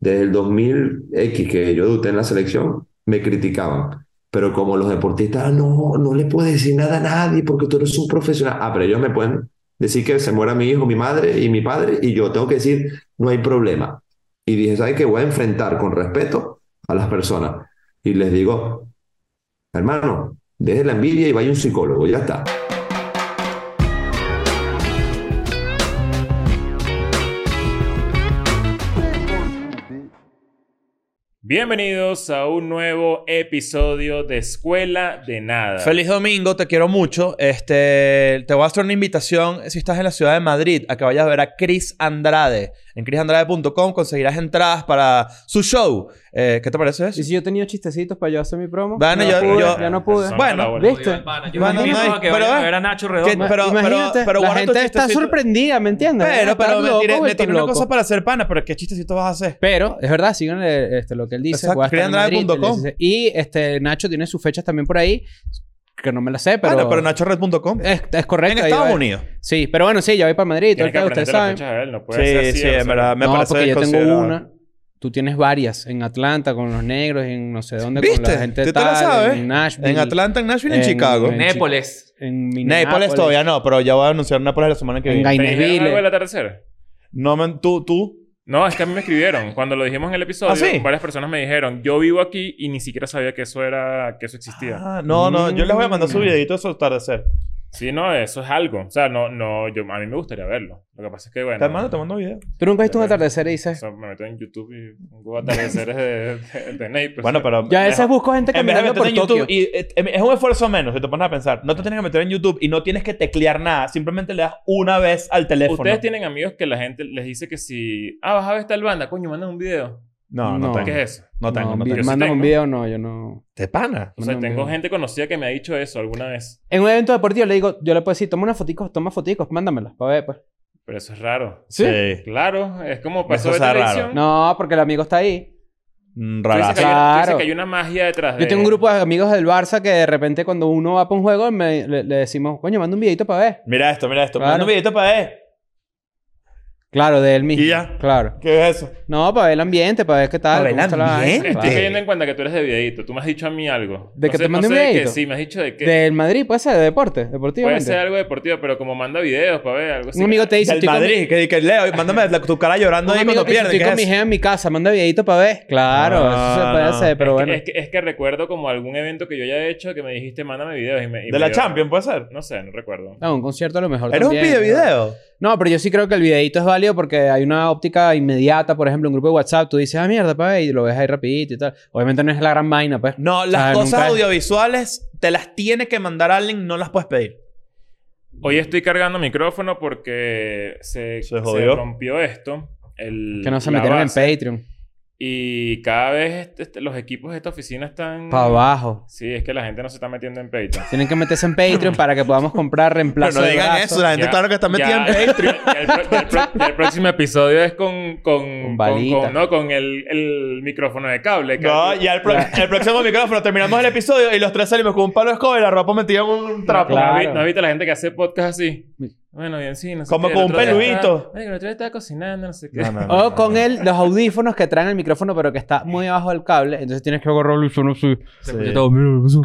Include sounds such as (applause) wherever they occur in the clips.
desde el 2000X que yo debuté en la selección, me criticaban. Pero como los deportistas, "Ah, no, no le puedes decir nada a nadie porque tú eres un profesional. Ah, pero ellos me pueden decir que se muera mi hijo, mi madre y mi padre y yo tengo que decir, no hay problema. Y dije, ¿sabes qué? Voy a enfrentar con respeto a las personas. Y les digo, hermano, deje la envidia y vaya un psicólogo, ya está. Bienvenidos a un nuevo episodio de Escuela de Nada. Feliz domingo, te quiero mucho. Este, te voy a hacer una invitación si estás en la ciudad de Madrid a que vayas a ver a Chris Andrade. En chrisandrade.com conseguirás entradas para su show. Eh, ¿Qué te parece eso? Y si yo tenía chistecitos para yo hacer mi promo. Bueno, ya yo- pude, yo- ya no pude. Bueno. ¿viste? No pero Nacho que- Redondo. pero- Imagínate, pero la guarda tu gente está sorprendida, ¿me entiendes? Pero, pero me loco, tiré, me tiré una cosa para hacer pana, pero ¿qué chistecito vas a hacer? Pero, es verdad, síganle este, lo que él dice. Exacto, Madrid, criandrade.com. él dice- Y este, Nacho tiene sus fechas también por ahí, que no me las sé, pero... Bueno, pero nachored.com. Es, es correcto. En Estados. Unidos. Sí, pero bueno, sí, ya voy para Madrid. Todo Tienes el que ustedes saben. fechas de él. No puede ser Sí, así, sí, en verdad. Me no, parece porque yo tengo una. Tú tienes varias. En Atlanta con los negros, en no sé dónde con ¿Viste? la gente ¿Tú te la tal, sabes? En Nashville. En Atlanta, en Nashville y en en- Chicago. en- Népoles. En Minneapolis. Nápoles todavía no, pero ya voy a anunciar Nápoles la semana que En viene. ¿Te dijeron Gainesville. algo del atardecer? No, me, tú, tú. No, es que a mí me escribieron. Cuando lo dijimos en el episodio, ¿Ah, sí? varias personas me dijeron, yo vivo aquí y ni siquiera sabía que eso era, que eso existía. Ah, no, no. Yo les voy a mandar su Mm. videito de su atardecer. Sí, no, eso es algo. O sea, no, no, yo, a mí me gustaría verlo. Lo que pasa es que, bueno... Te mando, te mando video. Tú nunca has visto un atardecer y o dices... sea, me meto en YouTube y pongo atardeceres de, de, de Naples. Bueno, pero... Ya a veces busco gente de caminando por en Tokio. YouTube, y, eh, es un esfuerzo menos, si te pones a pensar. No te tienes que meter en YouTube y no tienes que teclear nada. Simplemente le das una vez al teléfono. Ustedes tienen amigos que la gente les dice que si... Ah, vas a ver tal banda. Coño, mandan un video. No, no, No. tengo. ¿Qué es eso? No tengo, no, No, tengo. Yo sí Mándame un video, no, yo no. ¿De pana? O sea, tengo gente conocida que me ha dicho eso alguna vez. En un evento deportivo le digo, yo le puedo decir, toma una fotico, toma foticos, mándamelas para ver, pues. Pero eso es raro. ¿Sí? Claro, es como pasó Eso de televisión. raro. No, porque el amigo está ahí. Mm, Tú dices, que dices Claro. que hay una magia detrás de... Yo tengo un grupo de amigos del Barça que de repente cuando uno va para un juego me- le, le decimos, coño, manda un videito para ver. Mira esto, mira esto. Claro. Manda un videito para ver. Claro, de él mismo. Y ya. Claro. ¿Qué es eso? No, para ver el ambiente, para ver qué tal. Para ver el ambiente. Estoy claro. cayendo en cuenta que tú eres de videíto. Tú me has dicho a mí algo. ¿De No que sé- te mande no un videíto? Sí, me has dicho de qué. Del Madrid, puede ser, de deporte, Puede deportivamente. ser algo deportivo, pero como manda videos para ver algo así. Un amigo te dice, Del mi- Madrid. Que, que Leo, mándame la- tu cara llorando un ahí cuando pierdes. estoy ¿Qué con es mi jefe en mi casa, manda videito para ver. Claro, No, eso se puede no. hacer, pero es, bueno. que, es, que, es que recuerdo como algún evento que yo haya hecho que me dijiste, mándame videos. Y me, y De la Champions, puede ser. No sé, no recuerdo. No, un concierto a lo mejor Eres un ¿no? video. No, pero yo sí creo que el videito es válido porque hay una óptica inmediata. Por ejemplo, en un grupo de WhatsApp tú dices, ah, mierda, pa' ver", y lo ves ahí rapidito y tal. Obviamente no es la gran vaina, pues. No, O las sea, cosas es- audiovisuales te las tiene que mandar alguien, no las puedes pedir. Hoy estoy cargando micrófono porque se, Se se jodió. rompió esto. El, Que no se metieron base, en Patreon. Y cada vez este- este- los equipos de esta oficina están... Para abajo. Sí, es que la gente no se está metiendo en Patreon. Tienen que meterse en Patreon para que podamos comprar Pero reemplazo no de digan brazo. eso, la gente Ya- claro que está metida en Patreon. ya el, pro- ya el pro- ya el próximo episodio es con... Con, con, balita. con- no, con el, el micrófono de cable. que- No, ya el, pro- el próximo micrófono terminamos el episodio y los tres salimos con un palo de escoba y la ropa metida en un trapo. Claro. ¿No has vi- ¿No has visto la gente que hace podcast así? Bueno, bien, sí, no sé Como qué, con el un otro día peludito. estaba- Ay, el otro día estaba cocinando, no sé qué. No, no, no. O con el, los audífonos que traen el micrófono, pero que está muy abajo del cable. Entonces tienes que agarrarlo y suena así. Sí. Get,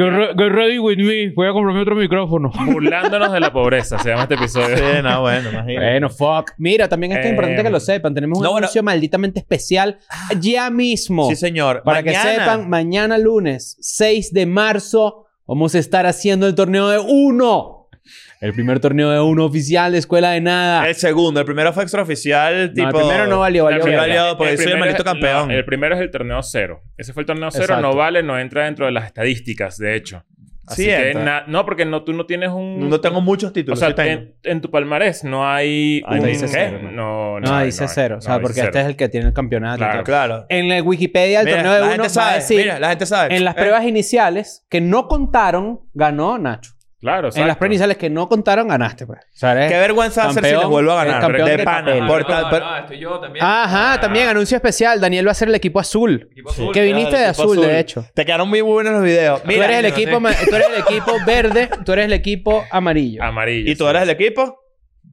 re- get ready with me. Voy a comprarme otro micrófono. (laughs) Burlándonos de la pobreza, se llama este episodio. Sí, no, bueno, imagínate. Bueno, fuck. Mira, también es que es importante Eh, que lo sepan. Tenemos un no, bueno. anuncio malditamente especial ya mismo. Sí, señor. Para que Mañana- sepan, mañana lunes 6 de marzo vamos a estar haciendo el torneo de uno. El primer torneo de uno oficial de Escuela de Nada. El segundo, el primero fue extraoficial, tipo... No, el primero no valió, valió. Sí, verga. valió, porque El soy el primero maldito es- campeón. no, el primero es el torneo cero. Ese fue el torneo cero, Exacto. no vale, no entra dentro de las estadísticas, de hecho. Así Sí que no, porque no, tú no tienes un... No tengo muchos O títulos. sea, sí tengo. en, en tu palmarés no hay Ahí un... dice cero. No, No, hay, dice hay. cero. O sea, No, porque dice este es cero. el que tiene el campeonato. Claro. Claro. En la Wikipedia el Mira, torneo de la uno gente va a sabe. decir... Mira, la gente sabe. En las Eh, pruebas iniciales que no contaron, ganó Nacho. Claro, En las exacto. pruebas iniciales que no contaron, ganaste, pues. O sea, eres- Qué vergüenza hacer si Campeón, les vuelvo a ganar. campeón de de pana. papel. Por no, tal- no, por- no, estoy yo también. Ajá, también anuncio especial. Daniel va a ser el equipo azul. Equipo azul. Que viniste de azul, de hecho. Te quedaron muy buenos los videos. tú Mira, eres el equipo, tú eres el equipo verde, tú eres el equipo amarillo. Amarillo. y tú sí. eres el equipo,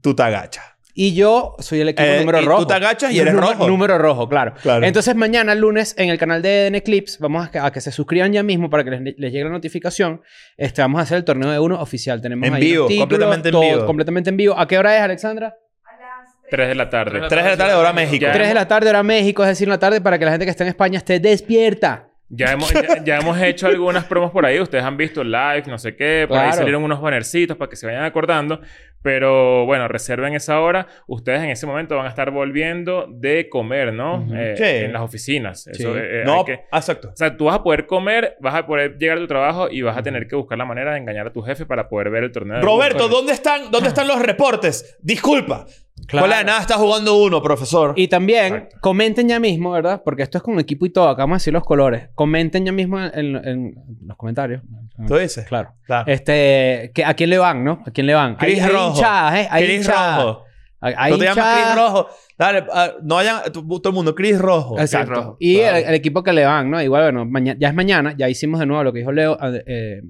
tú te agachas. Y yo soy el equipo Eh, número y tú rojo. te agachas y eres Número- rojo. Número rojo, claro. Claro. Entonces, mañana, lunes, en el canal de EDN Clips, vamos a que, a que se suscriban ya mismo para que les, les llegue la notificación. Este, vamos a hacer el torneo de uno oficial. Tenemos En ahí vivo, los títulos, completamente en todo vivo. Completamente en vivo. ¿A qué hora es, Alexandra? 3 de la tarde. 3 de la tarde, hora México. Ya. 3 de la tarde, hora México, es decir, en la tarde, para que la gente que está en España esté despierta. Ya hemos, ya, ya hemos hecho algunas promos por ahí. Ustedes han visto live, no sé qué. Por ahí Claro. salieron unos bannercitos para que se vayan acordando. Pero bueno, reserven esa hora. Ustedes en ese momento van a estar volviendo de comer, ¿no? Eh, Sí. En las oficinas. Eso, Sí. eh, hay No, que- exacto. O sea, tú vas a poder comer, vas a poder llegar a tu trabajo y vas a tener que buscar la manera de engañar a tu jefe para poder ver el torneo. de Roberto. ¿dónde están, ¿dónde están los reportes? Disculpa. Claro. Hola, de nada está jugando uno, profesor. Y también Exacto. comenten ya mismo, ¿verdad? Porque esto es con equipo y todo. Acá vamos a decir los colores. Comenten ya mismo en, en los comentarios. ¿Tú dices? Claro. Claro. Este, que, ¿A quién le van, no? ¿A quién le van? Chris Rojo. Hinchadas, ¿eh? Hay Chris hinchadas. Rojo. Hay, Tú te llamas. Chris Rojo. Dale, ah, no vayan, tú- todo el mundo, Chris Rojo. Exacto. Rojo. Y Claro. el, el equipo que le van, ¿no? Igual, bueno, maña- ya es mañana. Ya hicimos de nuevo lo que dijo Leo, eh, eh,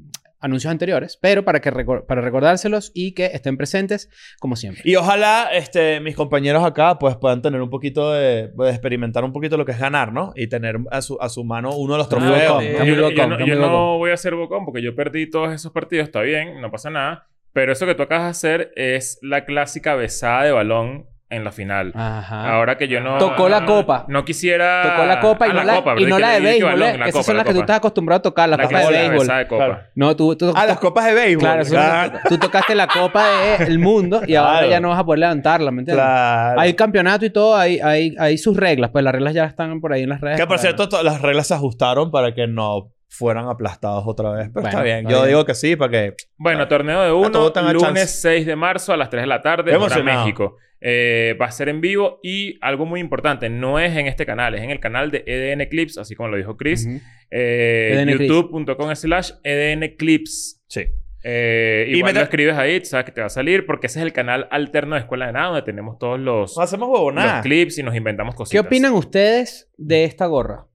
anuncios anteriores. Pero para, que recor- para recordárselos y que estén presentes como siempre. Y ojalá este, mis compañeros acá pues puedan tener un poquito de, de experimentar un poquito lo que es ganar, ¿no? Y tener a su, a su mano uno de los muy trofeos. Yo, está yo- yo bocón, no, yo no voy a ser bocón porque yo perdí todos esos partidos, está bien, no pasa nada. Pero eso que tú acabas de hacer es la clásica besada de balón en la final. Ajá. Ahora que yo no... Tocó la copa. No quisiera... Tocó la copa y Ah, no la, copa, y no Que la de béisbol, balón, ¿eh? la Esas copa, son la las que tú copa. estás acostumbrado a tocar, las La copas de béisbol. de copa. Claro. No, tú, tú, Ah, tú- las copas de béisbol. Claro, Claro. tú tocaste la copa del (laughs) mundo y ahora Claro. ya no vas a poder levantarla, ¿me entiendes? Claro. Hay campeonato y todo, hay, hay, hay sus reglas, pues las reglas ya están por ahí en las redes. Que por cierto, to- las reglas se ajustaron para que no fueran aplastados otra vez. Pero Bueno, está bien. está Yo bien. digo que sí, para que... Bueno, torneo de uno, lunes chance. 6 de marzo a las 3 de la tarde, Qué emocionado. México. Eh, va a ser en vivo y algo muy importante, no es en este canal, es en el canal de EDN Clips, así como lo dijo Chris. Ujú. Eh, EDN Clips. youtube.com slash EDN Clips. Sí. Eh, Y mete- lo escribes ahí, sabes que te va a salir porque ese es el canal alterno de Escuela de Nada donde tenemos todos los, No hacemos los clips y nos inventamos ¿Qué cositas. opinan ustedes de esta gorra?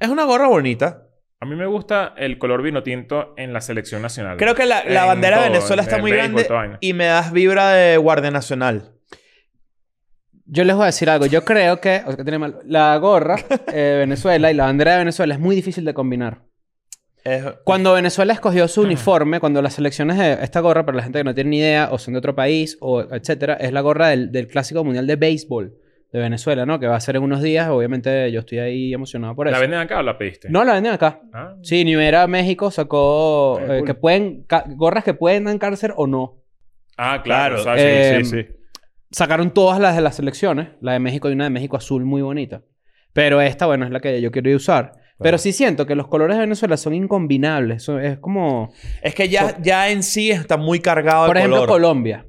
Es una gorra bonita. A mí me gusta el color vino tinto en la selección nacional. Creo que la, bandera de Venezuela en está muy béisbol, grande y me das vibra de Guardia Nacional. Yo les voy a decir algo. Yo creo que, o sea, que tiene mal- la gorra eh, de Venezuela y la bandera de Venezuela es muy difícil de combinar. Es- Cuando Venezuela escogió su uniforme, cuando las selecciones de esta gorra, para la gente que no tiene ni idea, o son de otro país, o etcétera, es la gorra del, del Clásico Mundial de Béisbol de Venezuela, ¿no? Que va a ser en unos días. Obviamente yo estoy ahí emocionado por eso. ¿La venden acá o la pediste? No, la venden acá. Ah. Sí, Nivera México sacó eh, cool. que pueden, gorras que pueden dar cáncer o no. Ah, claro. Claro. o sea, Eh, sí, sí, sí. Sacaron todas las de las selecciones. La de México y una de México azul muy bonita. Pero esta, bueno, es la que yo quiero usar. Pero sí siento que los colores de Venezuela son incombinables. Son- es como... Es que ya, ya en sí está muy cargado Por de ejemplo, color. Colombia.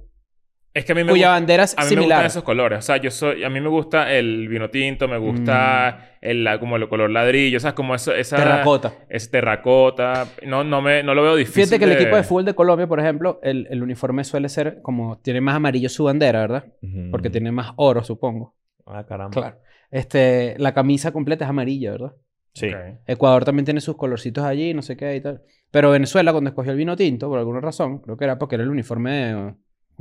Es que a mí me Cuya gusta... bandera es A mí me gustan esos colores. O sea, yo soy... A mí me gusta el vino tinto, me gusta el, la- como el color ladrillo. O sea, como eso, esa... Mm. Terracota. Es terracota. No, no, me, no lo veo difícil Fíjate que el de- equipo de fútbol de Colombia, por ejemplo, el, el uniforme suele ser como... Tiene más amarillo su bandera, ¿verdad? Porque tiene más oro, supongo. Ah, caramba. Claro. Este... La camisa completa es amarilla, ¿verdad? Sí. Ecuador también tiene sus colorcitos allí, no sé qué y tal. Pero Venezuela, cuando escogió el vino tinto, por alguna razón, creo que era porque era el uniforme eh,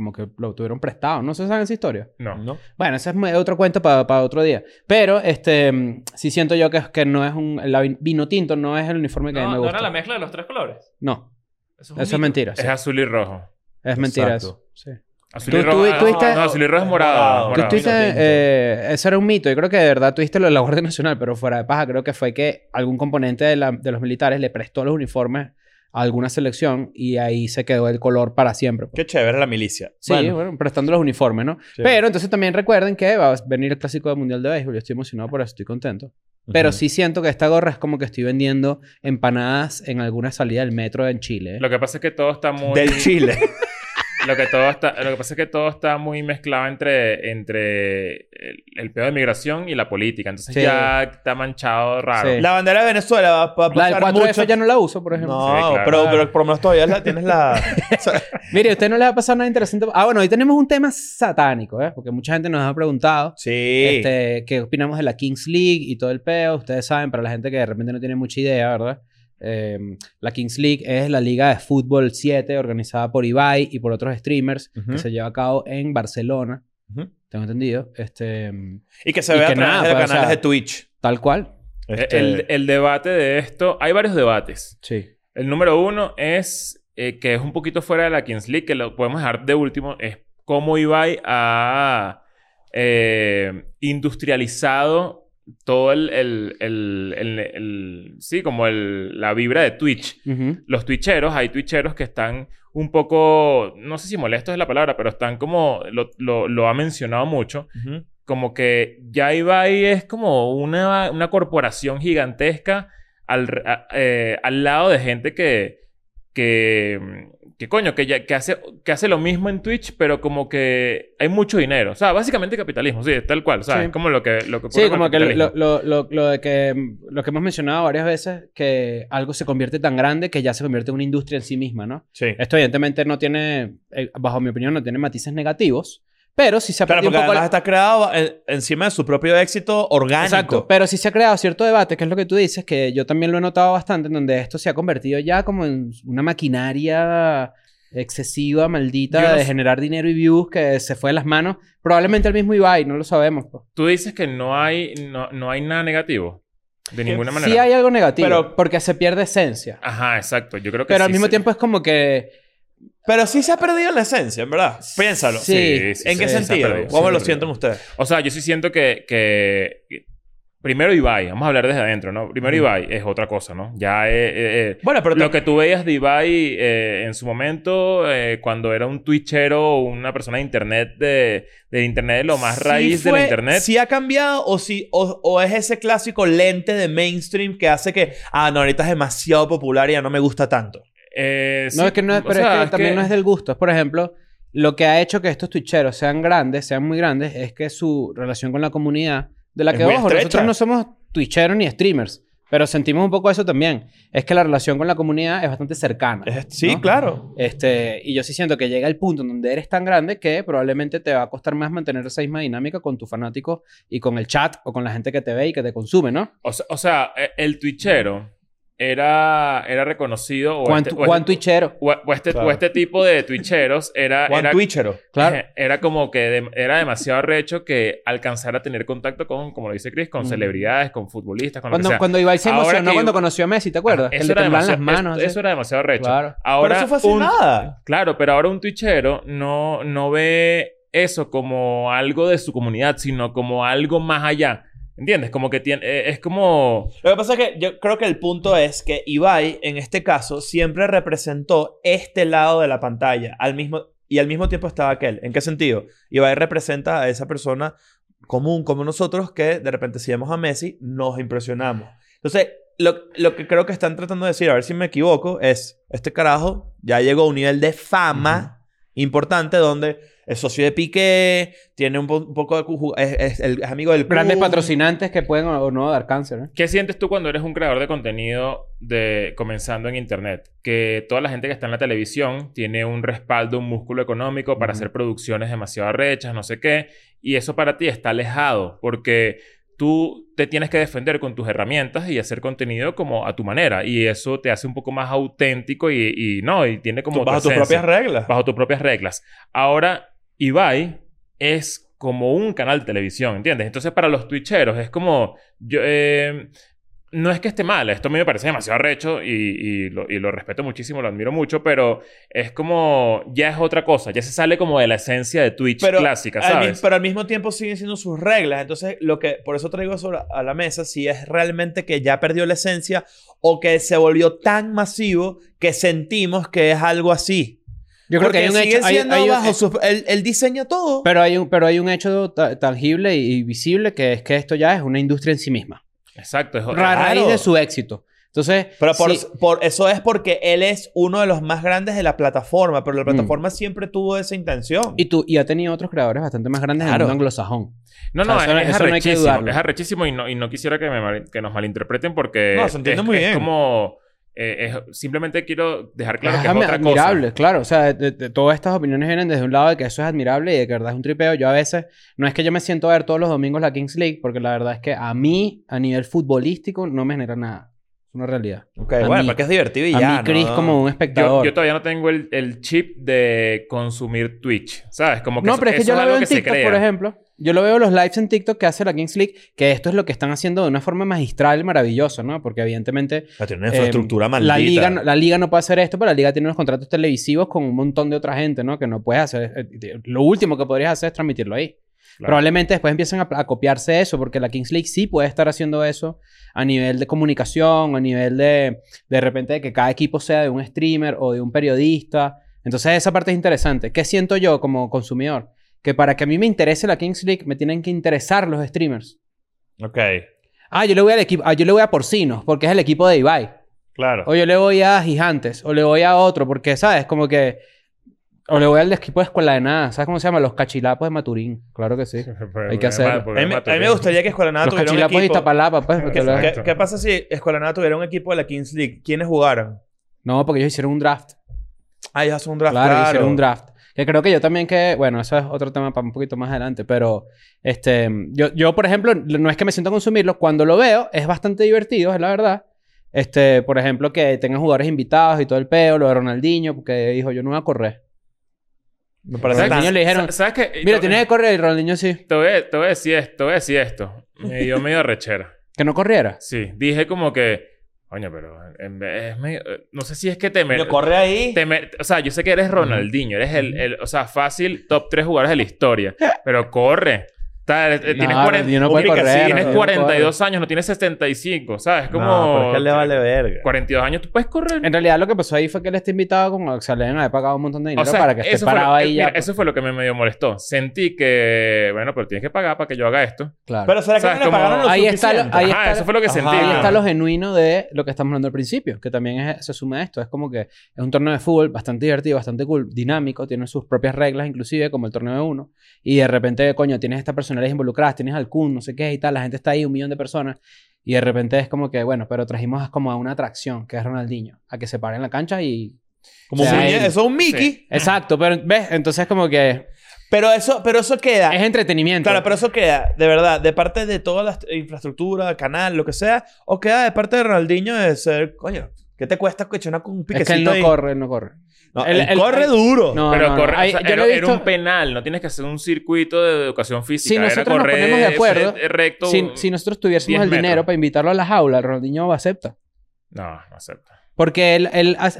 como que lo tuvieron prestado. ¿No se sabe esa historia? No. ¿No? Bueno, ese es otro cuento para otro día. Pero, este, mm, sí siento yo que, que no es un... El vino tinto no es el uniforme que a No, mí me no gusta. era la mezcla de los tres colores. No, Eso eso es, un es mentira. sí. Es azul y rojo. Es mentira Exacto. eso. Sí. Azul Tú- y rojo. tú- tú viste- No, azul y rojo es morado. Morado. Tú tinto. eh, eso era un mito. Yo creo que de verdad tuviste lo de la Guardia Nacional, pero fuera de paja, creo que fue que algún componente de, la- de los militares le prestó los uniformes a alguna selección y ahí se quedó el color para siempre. pues. Qué chévere la milicia. Sí, Bueno, bueno, prestando los uniformes, ¿no? Sí. Pero entonces también recuerden que va a venir el clásico del Mundial de Béisbol. Yo estoy emocionado por eso, estoy contento. Pero sí siento que esta gorra es como que estoy vendiendo empanadas en alguna salida del metro en Chile. ¿eh? Lo que pasa es que todo está muy... Del Chile. (laughs) Lo que, todo está, lo que pasa es que todo está muy mezclado entre, entre el, el pedo de migración y la política. Entonces Sí. ya está manchado raro. Sí. la bandera de Venezuela va, va a La del pasar 4F mucho... ya no la uso, por ejemplo. No, Sí, claro. pero, Claro. pero por lo menos todavía la, tienes la... (laughs) Mire, ¿a usted no le va a pasar nada interesante? Ah, bueno, hoy tenemos un tema satánico, ¿eh? Porque mucha gente nos ha preguntado sí. este, qué opinamos de la Kings League y todo el peo. Ustedes saben, para la gente que de repente no tiene mucha idea, ¿verdad? Eh, la Kings League es la liga de fútbol 7 organizada por Ibai y por otros streamers Ujú. que se lleva a cabo en Barcelona. Ujú. Tengo entendido. Este, Y que se Y vea que a través nada, de pues, o canales sea, de Twitch. tal cual. Este, El, el debate de esto... Hay varios debates. Sí. El número uno es... eh, que es un poquito fuera de la Kings League, que lo podemos dejar de último. Es cómo Ibai ha eh, industrializado todo el... el, el, el- sí, como el, la vibra de Twitch. Los twitcheros, hay twitcheros que están un poco, no sé si molestos es la palabra, pero están como, lo, lo, lo ha mencionado mucho, como que ya Ibai es como una, una corporación gigantesca al, a- eh, al lado de gente que, que, que coño, que, ya, que, hace, que hace lo mismo en Twitch, pero como que hay mucho dinero. O sea, básicamente capitalismo, sí, tal cual. O sea, Sí. es como lo que, lo que ocurre Sí, como que lo, lo, lo, lo de que lo que hemos mencionado varias veces, que algo se convierte tan grande que ya se convierte en una industria en sí misma, ¿no? Sí. Esto evidentemente no tiene, eh, bajo mi opinión, no tiene matices negativos, pero sí se ha Claro, porque un poco... además está creado en- encima de su propio éxito orgánico. Exacto, pero sí se ha creado cierto debate, que es lo que tú dices, que yo también lo he notado bastante, en donde esto se ha convertido ya como en una maquinaria excesiva, maldita, no de sé- generar dinero y views que se fue de las manos. Probablemente el mismo Ibai, no lo sabemos. pues. Tú dices que no hay, no, no hay nada negativo. De ninguna manera. Sí hay algo negativo, Pero- porque se pierde esencia. Ajá, exacto. Yo creo que Pero al sí mismo se- tiempo es como que... Pero sí se ha perdido la esencia, en verdad. Piénsalo. Sí. sí, ¿En qué se sentido? ¿Cómo se lo sienten ustedes? O sea, yo sí siento que, que... Primero Ibai. Vamos a hablar desde adentro, ¿no? Primero Ibai es otra cosa, ¿no? Ya eh, eh, eh, Bueno, pero Lo que tú veías de Ibai eh, en su momento, eh, cuando era un twitchero o una persona de internet, de, de internet de lo más ¿Sí raíz de la internet. ¿Sí ha cambiado o, sí, o, o es ese clásico lente de mainstream que hace que, ah, no, ahorita es demasiado popular y ya no me gusta tanto? Eh, No, sí, es que no es, pero sea, es que también que- no es del gusto. Por ejemplo, lo que ha hecho que estos twitcheros sean grandes, sean muy grandes, es que su relación con la comunidad, de la Es que, ojo, estrecha. nosotros no somos twitcheros ni streamers, pero sentimos un poco eso también. Es que la relación con la comunidad es bastante cercana. Es- sí, ¿no? claro. Este, y yo sí siento que llega el punto en donde eres tan grande que probablemente te va a costar más mantener esa misma dinámica con tus fanáticos y con el chat o con la gente que te ve y que te consume, ¿no? O sea, o sea, eh, el twitchero era, era reconocido... O Juan, este- o Juan este- Twitchero. o- o este, Claro. o este tipo de twitcheros era... Juan era Twitchero. Claro. Eh, Era como que de- era demasiado arrecho que alcanzara a tener contacto con, como lo dice Chris, con Mm. celebridades, con futbolistas, con lo que Cuando, sea. cuando Ibai se emocionó que- cuando conoció a Messi, ¿te acuerdas? Ah, que eso, le era temblaban las demasiado, manos. eso, eso era demasiado arrecho. Claro. Ahora, pero eso fue un- nada. Claro, pero ahora un twitchero no, no ve eso como algo de su comunidad, sino como algo más allá. ¿Entiendes? Como que tiene... eh, es como... Lo que pasa es que yo creo que el punto es que Ibai, en este caso, siempre representó este lado de la pantalla. Al mismo, y al mismo tiempo estaba aquel. ¿En qué sentido? Ibai representa a esa persona común como nosotros que de repente si vemos a Messi nos impresionamos. Entonces, lo, lo que creo que están tratando de decir, a ver si me equivoco, es este carajo ya llegó a un nivel de fama importante donde es socio de Piqué, tiene un, po- un poco de... Es, es el, es amigo del Grandes Kun. patrocinantes que pueden o no dar cáncer. ¿eh? ¿Qué sientes tú cuando eres un creador de contenido de comenzando en internet? Que toda la gente que está en la televisión tiene un respaldo, un músculo económico para Ujú. hacer producciones demasiado arrechas, no sé qué, y eso para ti está alejado porque tú te tienes que defender con tus herramientas y hacer contenido como a tu manera y eso te hace un poco más auténtico y, y no, y tiene como bajo tus propias reglas. bajo tus propias reglas. Ahora, Ibai es como un canal de televisión, ¿entiendes? Entonces, para los twitcheros es como... Yo, eh, no es que esté mal, esto a mí me parece demasiado arrecho y, y lo, y lo respeto muchísimo, lo admiro mucho, pero es como... Ya es otra cosa, ya se sale como de la esencia de Twitch Pero clásica, al ¿sabes? pero al mismo tiempo siguen siendo sus reglas. Entonces, lo que por eso traigo eso a- la mesa, si es realmente que ya perdió la esencia o que se volvió tan masivo que sentimos que es algo así. Yo creo Porque que hay un sigue hecho. siendo hay bajo su- él, él diseña todo. pero, hay un, pero hay un hecho ta- tangible y visible que es que esto ya es una industria en sí misma. Exacto. Es, A Claro. raíz de su éxito. Entonces, Pero por, sí, por eso es porque él es uno de los más grandes de la plataforma, pero la Mm. plataforma siempre tuvo esa intención. y, tú, y ha tenido otros creadores bastante más grandes en Claro. el mundo anglosajón. No, O sea, no, eso- es, eso no hay que arrechísimo. es arrechísimo y no, y no quisiera que, me mal- que nos malinterpreten porque... No, se entiende es, muy es bien. como... eh, es- simplemente quiero dejar claro que es otra admirable, cosa. claro. O sea, de- de- todas estas opiniones vienen desde un lado de que eso es admirable y de que verdad es un tripeo. Yo a veces, no es que yo me siento a ver todos los domingos la Kings League, porque la verdad es que a mí, a nivel futbolístico, no me genera nada. Es una realidad. Ok, A bueno, mí- porque es divertido y a ya, mí, Chris, ¿no? como un Yo, espectador. yo todavía no tengo el, el chip de consumir Twitch. ¿Sabes? Como que No, eso- pero es que yo lo veo en que se TikTok, crea. por ejemplo. Yo lo veo los lives en TikTok que hace la Kings League, que esto es lo que están haciendo de una forma magistral y maravillosa, ¿no? Porque evidentemente O sea, tiene una infraestructura eh, maldita. la liga, no- la liga no puede hacer esto, pero la liga tiene unos contratos televisivos con un montón de otra gente, ¿no? Que no puedes hacer. eh, Lo último que podrías hacer es transmitirlo ahí. Claro. Probablemente después empiecen a, a copiarse eso, porque la Kings League sí puede estar haciendo eso a nivel de comunicación, a nivel de de repente de que cada equipo sea de un streamer o de un periodista. Entonces esa parte es interesante. ¿Qué siento yo como consumidor? Que para que a mí me interese la Kings League me tienen que interesar los streamers. Ok, Ah, yo le voy al equipo, ah, yo le voy a Porcinos, porque es el equipo de Ibai. claro. O yo le voy a Gigantes, o le voy a otro, porque, ¿sabes? Como que... O le voy al equipo de Escuela de Nada. ¿Sabes cómo se llama? Los cachilapos de Maturín. Claro que sí. (laughs) Hay que porque A mí, más a mí me gustaría que Escuela de Nada Los tuviera un cachilapos de equipo... Iztapalapa, pues. ¿Qué, lo- qué- qué pasa si Escuela de Nada tuviera un equipo de la Kings League? ¿Quiénes jugaran? No, porque ellos hicieron un draft. Ah, ellos hacen un draft, Claro, claro. hicieron un draft. Que creo que yo también que... Bueno, eso es otro tema para un poquito más adelante. Pero, este... Yo, yo, por ejemplo, no es que me siento a consumirlo. Cuando lo veo, es bastante divertido, es la verdad. Este... Por ejemplo, que tengan jugadores invitados y todo el peo. Lo de Ronaldinho, porque dijo, yo no voy a correr. Me parece ¿Sabes tan- Ronaldinho le dijeron... Sa- ¿Sabes qué? Mira, tienes que correr. Y Ronaldinho sí. Te voy, a, te voy a decir esto. Te voy a decir esto. Me dio medio rechera. (laughs) Que no corriera. Sí. Dije como que... Coño, pero... En vez, es medio- eh, no sé si es que te... Coño, corre ahí. o sea, yo sé que eres Ronaldinho. Eres el, el... O sea, fácil top 3 jugadores de la historia. Pero corre. Está- eh, tienes, No, 40 Ronaldinho no puede Ubica, sí, correr. tienes Ronaldinho 42 años, no tienes 75. ¿Sabes? Como... No, es que le vale verga. 42 años, tú puedes correr. En realidad lo que pasó ahí fue que él está invitado con... O sea, le deben haber pagado un montón de dinero O sea, para que esté lo- parado eh, ahí ya. mira, pues. Eso fue lo que me medio molestó. Sentí que, bueno, pero tienes que pagar para que yo haga esto. Claro. Pero ¿será que ¿Sabes no le pagaron lo Ahí está lo- ahí Ajá, está- eso fue lo que Ajá. sentí. Ahí ¿no? está lo genuino de lo que estamos hablando al principio, que también es- se suma a esto. Es como que es un torneo de fútbol bastante divertido, bastante cool, dinámico, tiene sus propias reglas, inclusive, como el torneo de uno. Y de repente, coño, tienes estas personalidades involucradas, tienes al Kun, no sé qué y tal, la gente está ahí, un millón de personas. Y de repente es como que, bueno, pero trajimos como a una atracción, que es Ronaldinho, a que se pare en la cancha y. Como O sea, él- Eso es un Mickey. Sí. Exacto, pero ves, entonces como que Pero eso, pero eso queda. es entretenimiento. Claro, pero eso queda, de verdad, de parte de toda la infraestructura, canal, lo que sea, o queda de parte de Ronaldinho de ser, coño, ¿qué te cuesta echar una- un es piquecito que él no ahí? corre, él no corre. No, él, él- corre duro. No, Pero no, no. corre, Ay, o sea, yo lo era, era un penal, no tienes que hacer un circuito de educación física. Si era nosotros nos correr ponemos de acuerdo, re- recto. Si, si nosotros tuviésemos 10 el dinero metros. para invitarlo a la jaula, el Ronaldinho acepta. No, no acepta. Porque él, él ha,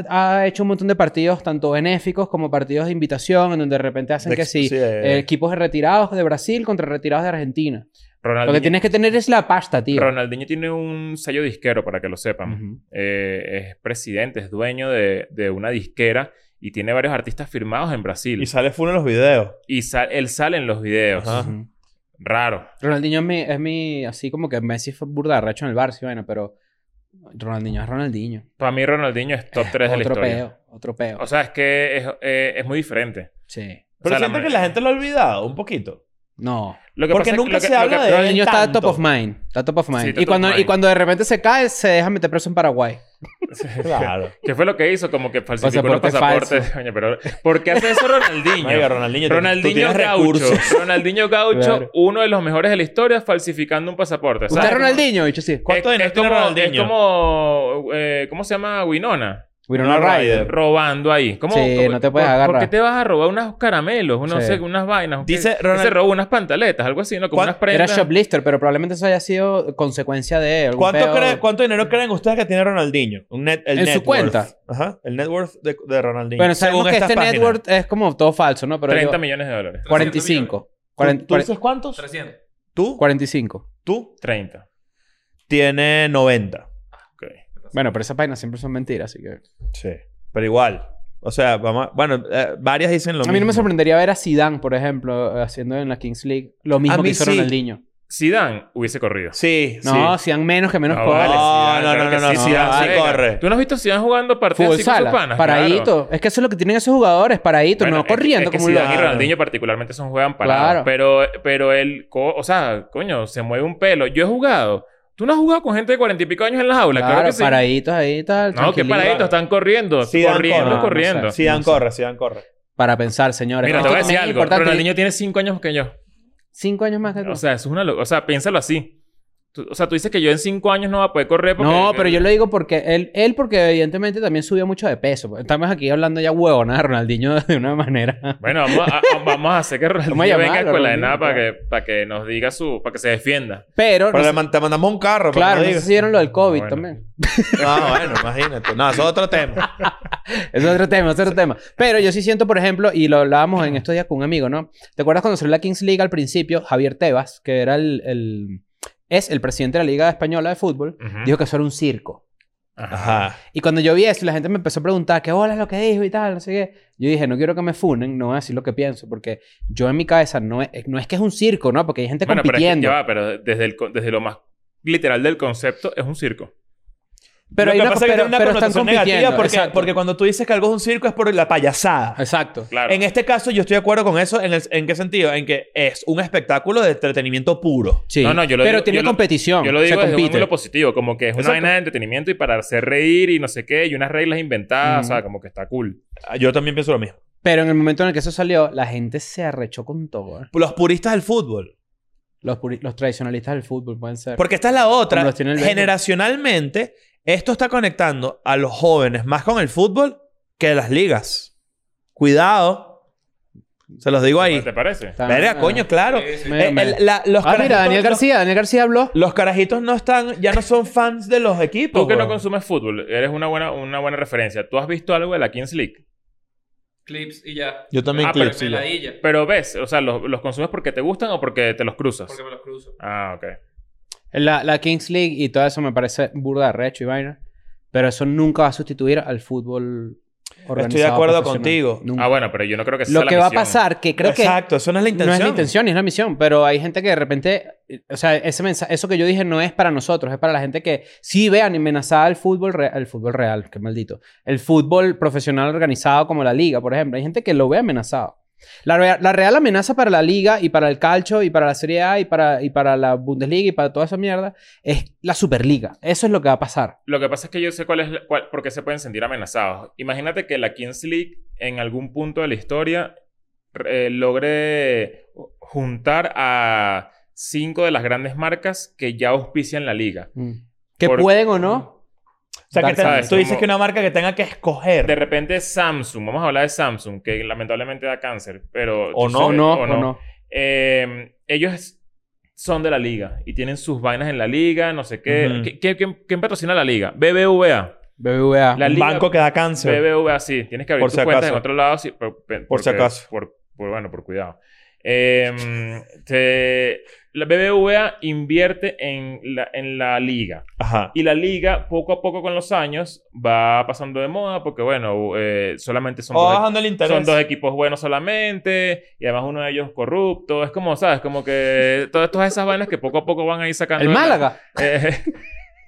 ha hecho un montón de partidos, tanto benéficos como partidos de invitación, en donde de repente hacen De- que sí, sí, eh, equipos de retirados de Brasil contra retirados de Argentina. Lo Ronaldinho, que tienes que tener es la pasta, tío. Ronaldinho tiene un sello disquero, para que lo sepan. Eh, es presidente, es dueño de, de una disquera y tiene varios artistas firmados en Brasil. Y sale full en los videos. Y sal- él sale en los videos. Ajá. Raro. Ronaldinho es mi, es mi, así como que Messi fue burda de arrecho en el Barça, y bueno, pero Ronaldinho es Ronaldinho. Para mí Ronaldinho es top 3 de la otro historia. peo, otro peo. O sea, es que es, eh, es muy diferente. sí. Pero O sea, siento la- que la gente lo ha olvidado un poquito. No. Lo que Porque pasa es que nunca que- se lo habla que- de él Ronaldinho está tanto. top of mind. Está top of mind. Sí, está y, top cuando, of y cuando de repente se cae, se deja meter preso en Paraguay. (laughs) Claro. (laughs) ¿Qué fue lo que hizo? Como que falsificó los Pasaporte pasaportes. (laughs) Coño, pero ¿por qué hace eso Ronaldinho? Oiga, Ronaldinho, tú- tú Ronaldinho Gaucho. recursos. Ronaldinho Gaucho, Claro. uno de los mejores de la historia, falsificando un pasaporte. ¿Usted ¿sabes? es Ronaldinho? Dicho sí. ¿Cuánto Es- dinero es tiene como, Ronaldinho? Es como... eh, ¿Cómo se llama? Winona. Winona Ryder. Robando ahí. ¿Cómo, Sí, cómo- no te puedes por- agarrar. ¿Por qué te vas a robar unos caramelos? Unos, Sí. unas vainas. Dice. Ronald- Se robó unas pantaletas, algo así, ¿no? Como ¿Cuán- unas Era prendas. shoplifter, pero probablemente eso haya sido consecuencia de algún ¿Cuánto, peo- cree- ¿Cuánto dinero creen ustedes que tiene Ronaldinho? Un net, el En net su cuenta. worth. Ajá. El net worth de, de Ronaldinho. Bueno, sabemos según que este páginas. network es como todo falso, ¿no? Pero 30 yo- millones de dólares. 45. ¿Tú, 40 tú dices cuántos? 300. ¿Tú? 45. ¿Tú? 30. Tiene 90. Bueno, pero esas páginas siempre son mentiras, así que... Sí. Pero igual. O sea, vamos a- Bueno, eh, varias dicen lo A mismo. mí no me sorprendería ver a Zidane, por ejemplo, haciendo en la Kings League lo A mismo mí que hizo sí. Ronaldinho. Zidane hubiese corrido. Sí, No, sí. Zidane menos que menos No, vale, No, no, no, no, sí, no, Zidane sí corre. ¿Tú no has visto Zidane jugando partidos Fútbol así con sus sala, panas? paradito. Claro. Es que eso es lo que tienen esos jugadores, paraditos, Bueno, no es que- corriendo es que como un Zidane loco. y Ronaldinho particularmente son juegan parados. Claro. Pero, pero él... co- O sea, coño, se mueve un pelo. Yo he jugado... ¿Tú no has jugado con gente de cuarenta y pico años en las aulas? Claro, Claro, que sí. paraditos ahí tal. No, qué tranquilito. paraditos. Están corriendo. Zidane corriendo, corre. corriendo. No, sé. Sidan corre, Sidan corre. Para pensar, señores. Mira, te voy a decir algo. importante. Ronaldinho tiene cinco años que yo. Cinco años más que tú. O sea, eso es una... lo- O sea, piénsalo así. Tú- o sea, tú dices que yo en cinco años no voy a poder correr porque... No, pero yo lo digo porque él, él porque evidentemente también subió mucho de peso. pues. Estamos aquí hablando ya huevona de Ronaldinho (laughs) de una manera. Bueno, vamos a, a- vamos a hacer que Ronaldinho venga a escuela de nada para que, para que nos diga su... para que se defienda. Pero, Pero no le man- te mandamos un carro. claro, no no vieron lo del COVID Bueno. también. Ah, bueno, imagínate. No, eso es otro tema. (laughs) Es otro tema, es otro tema. Pero yo sí siento, por ejemplo, y lo hablábamos en estos días con un amigo, ¿no? ¿Te acuerdas cuando salió la Kings League al principio? Javier Tebas, que era el... el- es el presidente de la Liga Española de Fútbol, Ujú. dijo que eso era un circo. Ajá. Y cuando yo vi eso y la gente me empezó a preguntar qué bola es lo que dijo y tal, no sé qué, yo dije, no quiero que me funen, no voy a decir lo que pienso, porque yo en mi cabeza no es, no es que es un circo, ¿no? Porque hay gente Bueno, pero es que compitiendo. ya va, pero desde, el, co- desde lo más literal del concepto es un circo. Pero, Lo hay que una, pasa es que pero, tiene una pero connotación negativa porque, exacto. porque cuando tú dices que algo es un circo es por la payasada. Exacto. Claro. En este caso yo estoy de acuerdo con eso. ¿En, el- ¿En qué sentido? En que es un espectáculo de entretenimiento puro. Sí. No, no, yo lo pero digo- tiene yo lo- competición. Yo lo digo se desde ángulo positivo, como que es una vaina de entretenimiento y para hacer reír y no sé qué, y unas reglas inventadas, o sea, como que está cool. Ah, Yo también pienso lo mismo. Pero en el momento en el que eso salió, la gente se arrechó con todo. ¿eh? Los puristas del fútbol. Los, puri- los tradicionalistas del fútbol pueden ser. Porque esta es la otra. Generacionalmente, esto está conectando a los jóvenes más con el fútbol que las ligas. Cuidado. Se los digo ahí. ¿Te parece? Verga, coño, claro. me- Eh, me- el- la- los, Ah, mira, Daniel García. Daniel García habló. los carajitos no están, ya no son fans de los equipos. Tú que no consumes fútbol, eres una buena, una buena referencia. ¿Tú has visto algo de la Kings League? Clips y ya. Yo también Ah, pero clips, sí, ya. Peladilla. Pero ves, o sea, ¿los, los consumes porque te gustan o porque te los cruzas? Porque me los cruzo. Ah, ok. La, la Kings League y todo eso me parece burda de recho y vaina. Pero eso nunca va a sustituir al fútbol organizado. Estoy de acuerdo contigo. Nunca. Ah, bueno, pero yo no creo que esa Lo sea la que va a misión. pasar, que creo que Exacto, eso no es la intención. no es la intención, es la misión. Pero hay gente que de repente, o sea, ese mensaje, eso que yo dije no es para nosotros, es para la gente que sí ve amenazada el fútbol, re- el fútbol real, qué maldito. El fútbol profesional organizado como la liga, por ejemplo. Hay gente que lo ve amenazado. La, rea- la real amenaza para la liga y para el calcio y para la Serie A y para, y para la Bundesliga y para toda esa mierda es la Superliga. Eso es lo que va a pasar. Lo que pasa es que yo sé cuál es la- cuál- por qué se pueden sentir amenazados. Imagínate que la Kings League en algún punto de la historia eh, logre juntar a cinco de las grandes marcas que ya auspician la liga. Que Por- pueden o no. Sea, que te- tú dices que una marca que tenga que escoger. De repente Samsung, vamos a hablar de Samsung, que lamentablemente da cáncer, pero... O tú no. sabes- O no, o no. Eh, ellos son de la liga y tienen sus vainas en la liga, no sé qué. Ujú. ¿Qué- qué- quién, quién patrocina la liga? BBVA. BBVA. La un liga- banco que da cáncer. BBVA, sí. Tienes que abrir Por tus si cuentas acaso. en otro lado. sí, por, pe- Por si porque- acaso. Por, por- bueno, por cuidado. Eh, te- la BBVA invierte en la, en la liga. Ajá. Y la liga, poco a poco con los años, va pasando de moda porque, bueno, eh, solamente son, dos, el interés. son dos equipos buenos solamente. Y además uno de ellos corrupto. Es como, ¿sabes? Como que todas, todas esas vainas que poco a poco van a ir sacando... El Málaga. (laughs) eh,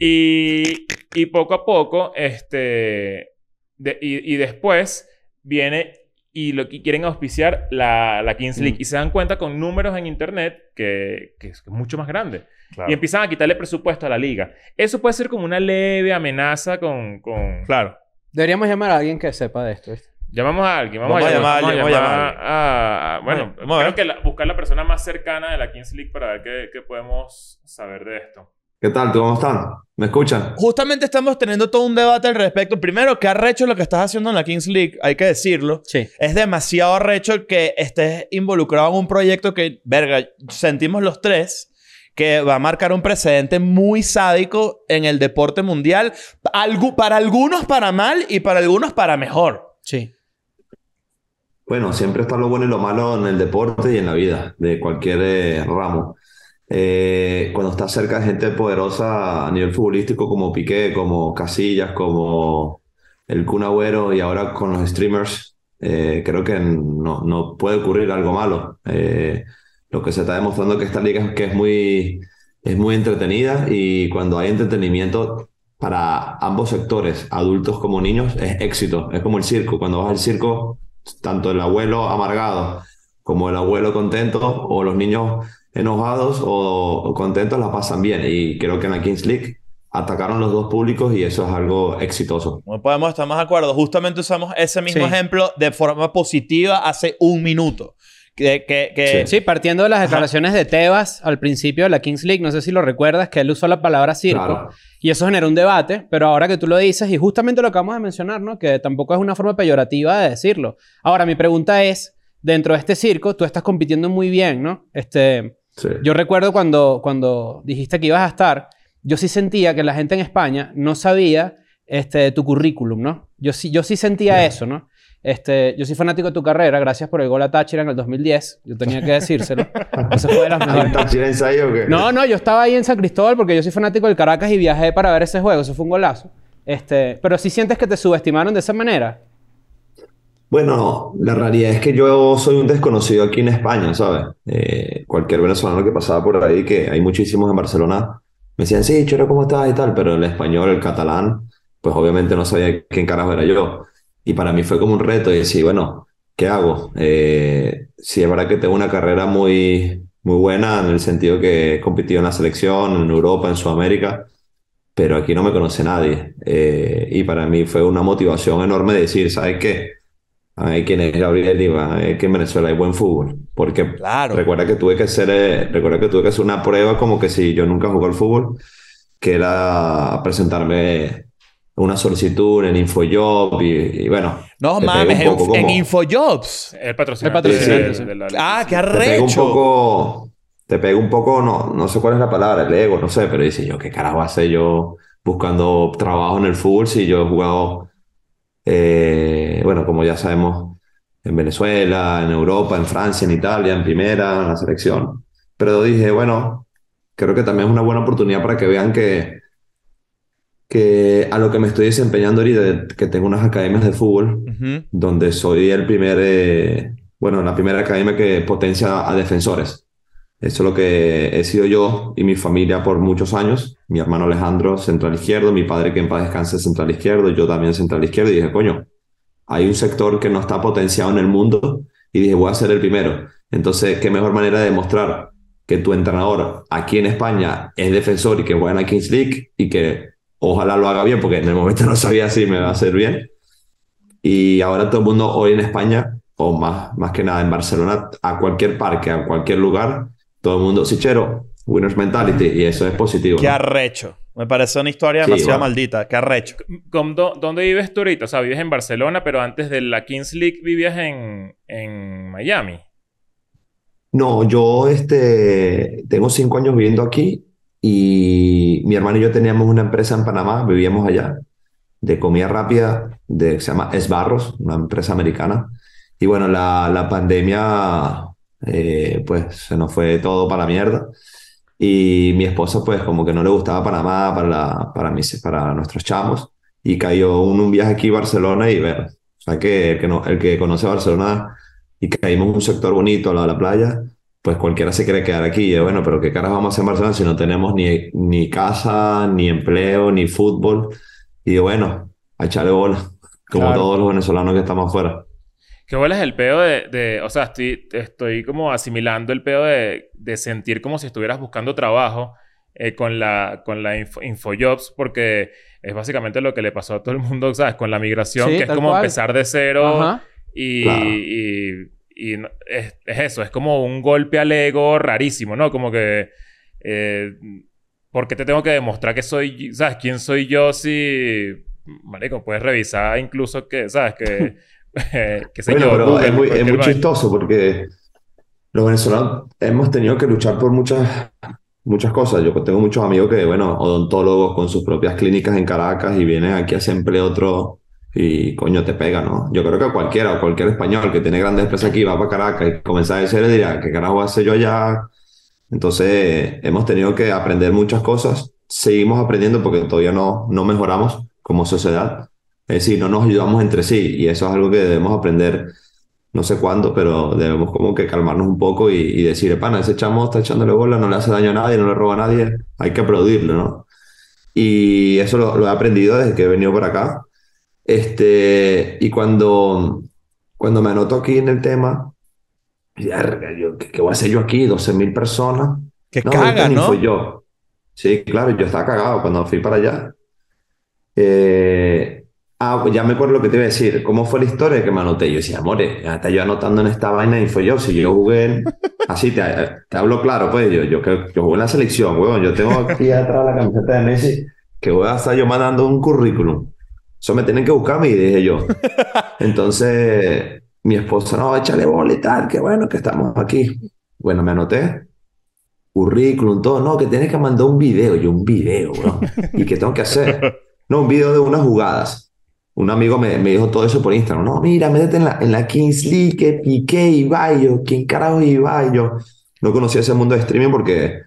y, y poco a poco, este. de- y, y después viene y lo que quieren auspiciar la, la Kings League. Mm. Y se dan cuenta con números en internet que, que es mucho más grande. Claro. Y empiezan a quitarle presupuesto a la liga. Eso puede ser como una leve amenaza con. con... Claro. Deberíamos llamar a alguien que sepa de esto. ¿viste? Llamamos a alguien. Vamos, Vamos a llamar, a vamos alguien, a vamos a llamar a- a- Bueno, Vamos, creo que la- buscar la persona más cercana de la Kings League para ver qué, qué podemos saber de esto. ¿Qué tal? ¿Cómo están? ¿Me escuchan? Justamente estamos teniendo todo un debate al respecto. Primero, qué arrecho lo que estás haciendo en la Kings League, hay que decirlo. Sí. Es demasiado arrecho que estés involucrado en un proyecto que, verga, sentimos los tres que va a marcar un precedente muy sádico en el deporte mundial. Algu- para algunos para mal y para algunos para mejor. Sí. Bueno, siempre está lo bueno y lo malo en el deporte y en la vida, de cualquier eh, ramo. Eh, cuando estás cerca de gente poderosa a nivel futbolístico como Piqué, como Casillas, como el Kun y ahora con los streamers, eh, creo que no, no puede ocurrir algo malo. Eh, lo que se está demostrando que esta liga es que es muy, es muy entretenida y cuando hay entretenimiento para ambos sectores, adultos como niños, es éxito. Es como el circo. Cuando vas al circo, tanto el abuelo amargado como el abuelo contento o los niños enojados o, contentos la pasan bien. Y creo que en la Kings League atacaron los dos públicos y eso es algo exitoso. No podemos estar más de acuerdo. Justamente usamos ese mismo Sí. ejemplo de forma positiva hace un minuto. Que, que, que- Sí, partiendo de las declaraciones de Tebas al principio de la Kings League, no sé si lo recuerdas, que él usó la palabra circo. Claro. Y eso generó un debate, pero ahora que tú lo dices, y justamente lo acabamos de mencionar, ¿no? Que tampoco es una forma peyorativa de decirlo. Ahora, mi pregunta es, dentro de este circo, tú estás compitiendo muy bien, ¿no? Este, Sí. yo recuerdo cuando, cuando dijiste que ibas a estar, yo sí sentía que la gente en España no sabía este, tu currículum, ¿no? Yo sí, yo sí sentía eso, ¿no? Este, yo soy fanático de tu carrera, gracias por el gol a Táchira en el 2010. Yo tenía que decírselo. (laughs) Eso fue de las ¿Hay mejores. un tachirense ahí o qué? No, no, yo estaba ahí en San Cristóbal porque yo soy fanático del Caracas y viajé para ver ese juego. Eso fue un golazo. Este, pero si sientes que te subestimaron de esa manera. Bueno, la realidad es que yo soy un desconocido aquí en España, ¿sabes? Eh, cualquier venezolano que pasaba por ahí, que hay muchísimos en Barcelona, me decían, sí, Chero, ¿cómo estás? y tal, pero el español, el catalán, pues obviamente no sabía quién carajo era yo. Y para mí fue como un reto y decir, bueno, ¿qué hago? Eh, sí, es verdad que tengo una carrera muy, muy buena en el sentido que he competido en la selección, en Europa, en Sudamérica, pero aquí no me conoce nadie. Eh, y para mí fue una motivación enorme decir, ¿sabes qué? Hay quien es Gabriel y va, es que en Venezuela hay buen fútbol. Porque Claro. recuerda que tuve que hacer, eh, recuerda que tuve que hacer una prueba como que si yo nunca jugué al fútbol, que era presentarme una solicitud en InfoJob y, y bueno. No mames, en, poco en como- Infojobs. El patrocinante. El patrocinante, sí. la- Ah, qué te pega un arrecho. poco, te pega un poco, no, no sé cuál es la palabra, el ego, no sé, pero dice yo, ¿qué carajo hace yo buscando trabajo en el fútbol si yo he jugado, eh, bueno, como ya sabemos, en Venezuela, en Europa, en Francia, en Italia, en primera, en la selección. Pero dije, bueno, creo que también es una buena oportunidad para que vean que, que a lo que me estoy desempeñando ahorita, que tengo unas academias de fútbol, donde soy el primer, eh, bueno, la primera academia que potencia a defensores. Eso es lo que he sido yo y mi familia por muchos años. Mi hermano Alejandro, central izquierdo, mi padre que en paz descanse, central izquierdo, yo también central izquierdo. Y dije, coño, hay un sector que no está potenciado en el mundo y dije, voy a ser el primero. Entonces, ¿qué mejor manera de demostrar que tu entrenador aquí en España es defensor y que juega en la Kings League y que ojalá lo haga bien, porque en el momento no sabía si me va a hacer bien. Y ahora todo el mundo hoy en España, o más, más que nada en Barcelona, a cualquier parque, a cualquier lugar, todo el mundo, Sichero, winners mentality, y eso es positivo. Qué ¿no? arrecho. Me parece una historia Sí, demasiado bueno. maldita. Qué arrecho. ¿Con dó- ¿Dónde vives tú ahorita? O sea, vives en Barcelona, pero antes de la Kings League vivías en, en Miami. No, yo este, tengo cinco años viviendo aquí y mi hermano y yo teníamos una empresa en Panamá, vivíamos allá, de comida rápida, de, se llama Esbarros, una empresa americana. Y bueno, la, la pandemia, eh, pues se nos fue todo para la mierda. Y mi esposa, pues como que no le gustaba Panamá para, la, para, mis, para nuestros chamos. Y cayó un, un viaje aquí a Barcelona y ver, o sea que el que, no, el que conoce Barcelona y caímos en un sector bonito de la playa, pues cualquiera se quiere quedar aquí. Y bueno, pero ¿qué caras vamos a hacer en Barcelona si no tenemos ni, ni casa, ni empleo, ni fútbol? Y bueno, a echarle bola, como Claro. todos los venezolanos que estamos afuera. ¿Qué bola es el pedo de, de- O sea, estoy, estoy como asimilando el pedo de, de sentir como si estuvieras buscando trabajo eh, con la, con la info- Infojobs, porque es básicamente lo que le pasó a todo el mundo, ¿sabes? Con la migración, Sí, que es como cual. empezar de cero Ajá. y, Claro. y, y no- es, es eso, es como un golpe al ego rarísimo, ¿no? Como que... Eh, ¿Por qué te tengo que demostrar que soy, sabes, quién soy yo si, marico, puedes revisar incluso que, sabes, que, (laughs) (laughs) qué sé Bueno, pero Google, es muy, es muy chistoso porque los venezolanos hemos tenido que luchar por muchas, muchas cosas. Yo tengo muchos amigos que, bueno, odontólogos con sus propias clínicas en Caracas y vienen aquí a hacer empleo otro y coño te pega, ¿no? Yo creo que cualquiera o cualquier español que tiene grandes empresas aquí va para Caracas y comienza a decir, le dirá, ¿qué carajo hace yo allá? Entonces hemos tenido que aprender muchas cosas. Seguimos aprendiendo porque todavía no, no mejoramos como sociedad. Es decir, no nos ayudamos entre sí y eso es algo que debemos aprender no sé cuándo, pero debemos como que calmarnos un poco y, y decir, pana, ese chamo está echándole bola, no le hace daño a nadie, no le roba a nadie, hay que aplaudirlo, ¿no? Y eso lo, lo he aprendido desde que he venido por acá. Este, y cuando, cuando me anoto aquí en el tema, yo, ¿qué, qué voy a hacer yo aquí? 12.000 personas. Que No, caga, ni ¿no? fui yo. Sí, claro, yo estaba cagado cuando fui para allá. Eh, Ah, ya me acuerdo lo que te iba a decir. ¿Cómo fue la historia que me anoté? Yo decía, amore, hasta yo anotando en esta vaina y fue yo. Si yo jugué, (laughs) así te, te hablo claro, pues yo, yo, yo jugué en la selección, huevón. Yo tengo aquí atrás la camiseta de Messi que voy a estar yo mandando un currículum. Eso me tienen que buscar a mí, dije yo. Entonces, mi esposa, no, échale bola y tal, que bueno que estamos aquí. Bueno, me anoté. Currículum, todo. No, que tienes que mandar un video. Yo, un video, weón. ¿Y qué tengo que hacer? No, un video de unas jugadas. Un amigo me, me dijo todo eso por Instagram. No, mira, métete en la, en la Kings League, que Piqué. Yo, ¿quién carajo es no conocía ese mundo de streaming porque,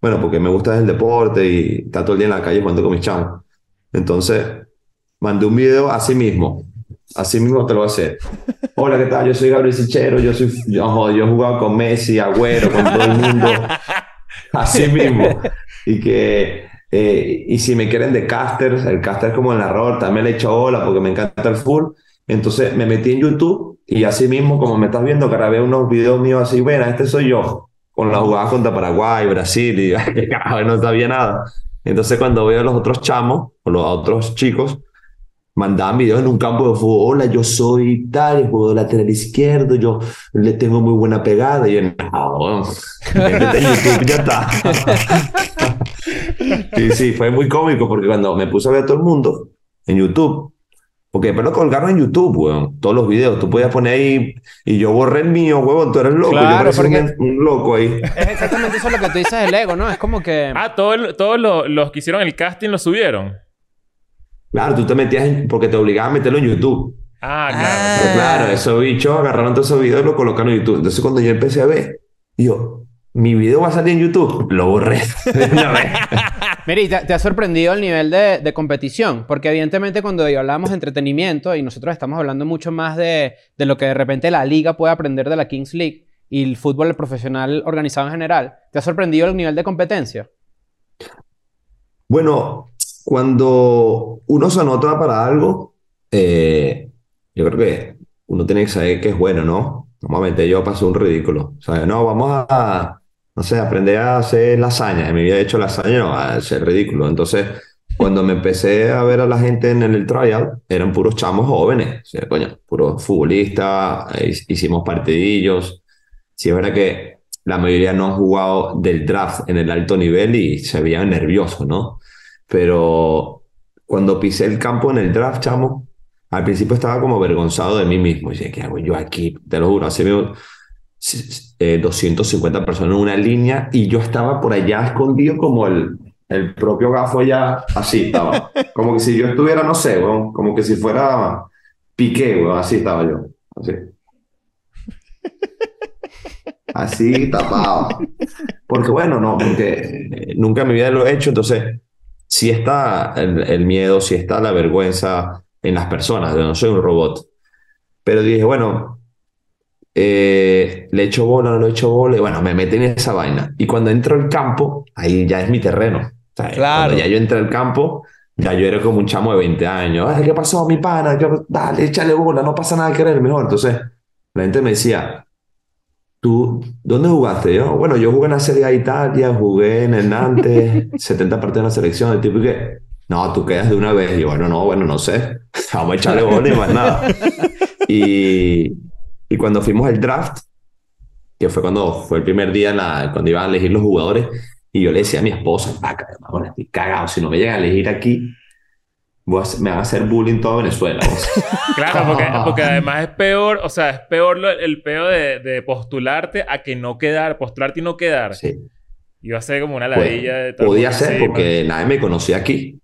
bueno, porque me gusta el deporte y estar todo el día en la calle jugando con mis chamos. Entonces, mandé un video así mismo. Así mismo te lo voy a hacer. (laughs) Hola, ¿qué tal? Yo soy Gabriel Sichero. Yo, soy, yo, yo he jugado con Messi, Agüero, con todo el mundo. (laughs) Así mismo. Y que, eh, y si me quieren de casters, el caster como el narrador, también le he hecho hola porque me encanta el full. Entonces me metí en YouTube y así mismo, como me estás viendo, grabé unos videos míos así, bueno, este soy yo, con la jugada contra Paraguay, Brasil, y (laughs) no sabía nada. Entonces cuando veo a los otros chamos, o los otros chicos, mandaban videos en un campo de fútbol, hola, yo soy tal, juego lateral izquierdo, yo le tengo muy buena pegada, y yo, no, (laughs) bueno, ya está. (laughs) Sí, sí, fue muy cómico porque cuando me puse a ver a todo el mundo en YouTube, porque después lo colgaron en YouTube, weón, todos los videos, tú podías poner ahí, y yo borré el mío, weón, tú eres loco, yo Claro, parecía porque- un, un loco ahí. Es exactamente eso lo que tú dices del ego, ¿no? Es como que... Ah, todo todos lo- los que hicieron el casting lo subieron. Claro, tú te metías en- porque te obligaban a meterlo en YouTube. Ah, claro. Ah. Pero claro, esos bichos agarraron todos esos videos y lo colocaron en YouTube. Entonces cuando yo empecé a ver, yo, mi video va a salir en YouTube, lo borré (laughs) de una vez. (laughs) Te, te ha sorprendido el nivel de, de competición, porque evidentemente cuando hablamos de entretenimiento y nosotros estamos hablando mucho más de, de lo que de repente la liga puede aprender de la Kings League y el fútbol profesional organizado en general, ¿te ha sorprendido el nivel de competencia? Bueno, cuando uno se anota para algo, eh, yo creo que uno tiene que saber que es bueno, ¿no? Normalmente yo paso un ridículo. O sea, no, vamos a, no sé, aprender a hacer lasaña. En mi vida he hecho lasaña, no, a ser ridículo. Entonces, cuando me empecé a ver a la gente en el trial, eran puros chamos jóvenes. O sea, coño, puros futbolistas, eh, hicimos partidillos. Sí, es verdad que la mayoría no han jugado del draft en el alto nivel y se veían nerviosos, ¿no? Pero cuando pisé el campo en el draft, chamo, al principio estaba como avergonzado de mí mismo. Y decía, ¿qué hago yo aquí? Te lo juro, hace veo eh, 250 personas en una línea y yo estaba por allá escondido como el, el propio gafo ya así estaba. (laughs) Como que si yo estuviera, no sé, como que si fuera Piqué, así estaba yo. Así. Así tapado. Porque bueno, no, porque eh, nunca en mi vida lo he hecho, entonces sí está el, el miedo, sí está la vergüenza en las personas, yo no soy un robot. Pero dije, bueno, eh, le echo bola, no le echo bola, y bueno, me metí en esa vaina. Y cuando entro al campo, ahí ya es mi terreno. Claro. Cuando ya yo entré al campo, ya yo era como un chamo de 20 años. Ay, ¿Qué pasó, mi pana? ¿Qué- Dale, échale bola, no pasa nada que eres el mejor. Entonces, la gente me decía, ¿Tú dónde jugaste? Yo, bueno, yo jugué en la Serie A Italia, jugué en el Nantes, (laughs) 70 partidos en la selección, el tipo que, no, tú quedas de una vez. Y yo, bueno, no, bueno, no sé, (laughs) vamos a echarle bola y más nada. (laughs) Y, y cuando fuimos al draft, que fue cuando fue el primer día en la, cuando iban a elegir los jugadores, y yo le decía a mi esposa, "Ah, cabrón, estoy cagado, si no me llegan a elegir aquí, voy a hacer- me van a hacer bullying toda Venezuela. vos". (laughs) Claro, porque, porque además es peor, o sea, es peor lo- el peo de, de postularte a que no quedar, postularte y no quedar. Sí. Iba a ser como una Pues, ladilla de podía ser porque nadie me conocía aquí.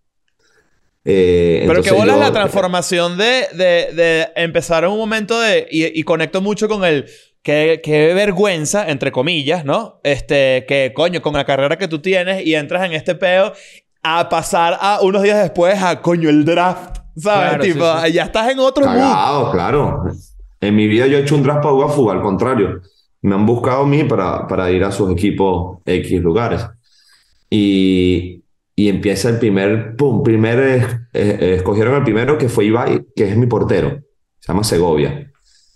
Eh, Pero que bolas yo- la transformación de, de, de empezar en un momento de. Y, y conecto mucho con el. Qué, qué vergüenza, entre comillas, ¿no? Este, que coño, con la carrera que tú tienes y entras en este peo a pasar a unos días después a coño el draft, ¿sabes? Claro, sí, tipo, sí. ya estás en otro. Cagado, claro. En mi vida yo he hecho un draft para jugar fútbol, al contrario. Me han buscado a mí para, para ir a sus equipos X lugares. Y, y empieza el primer, pum, primer, eh, eh, escogieron el primero que fue Ibai, que es mi portero. Se llama Segovia.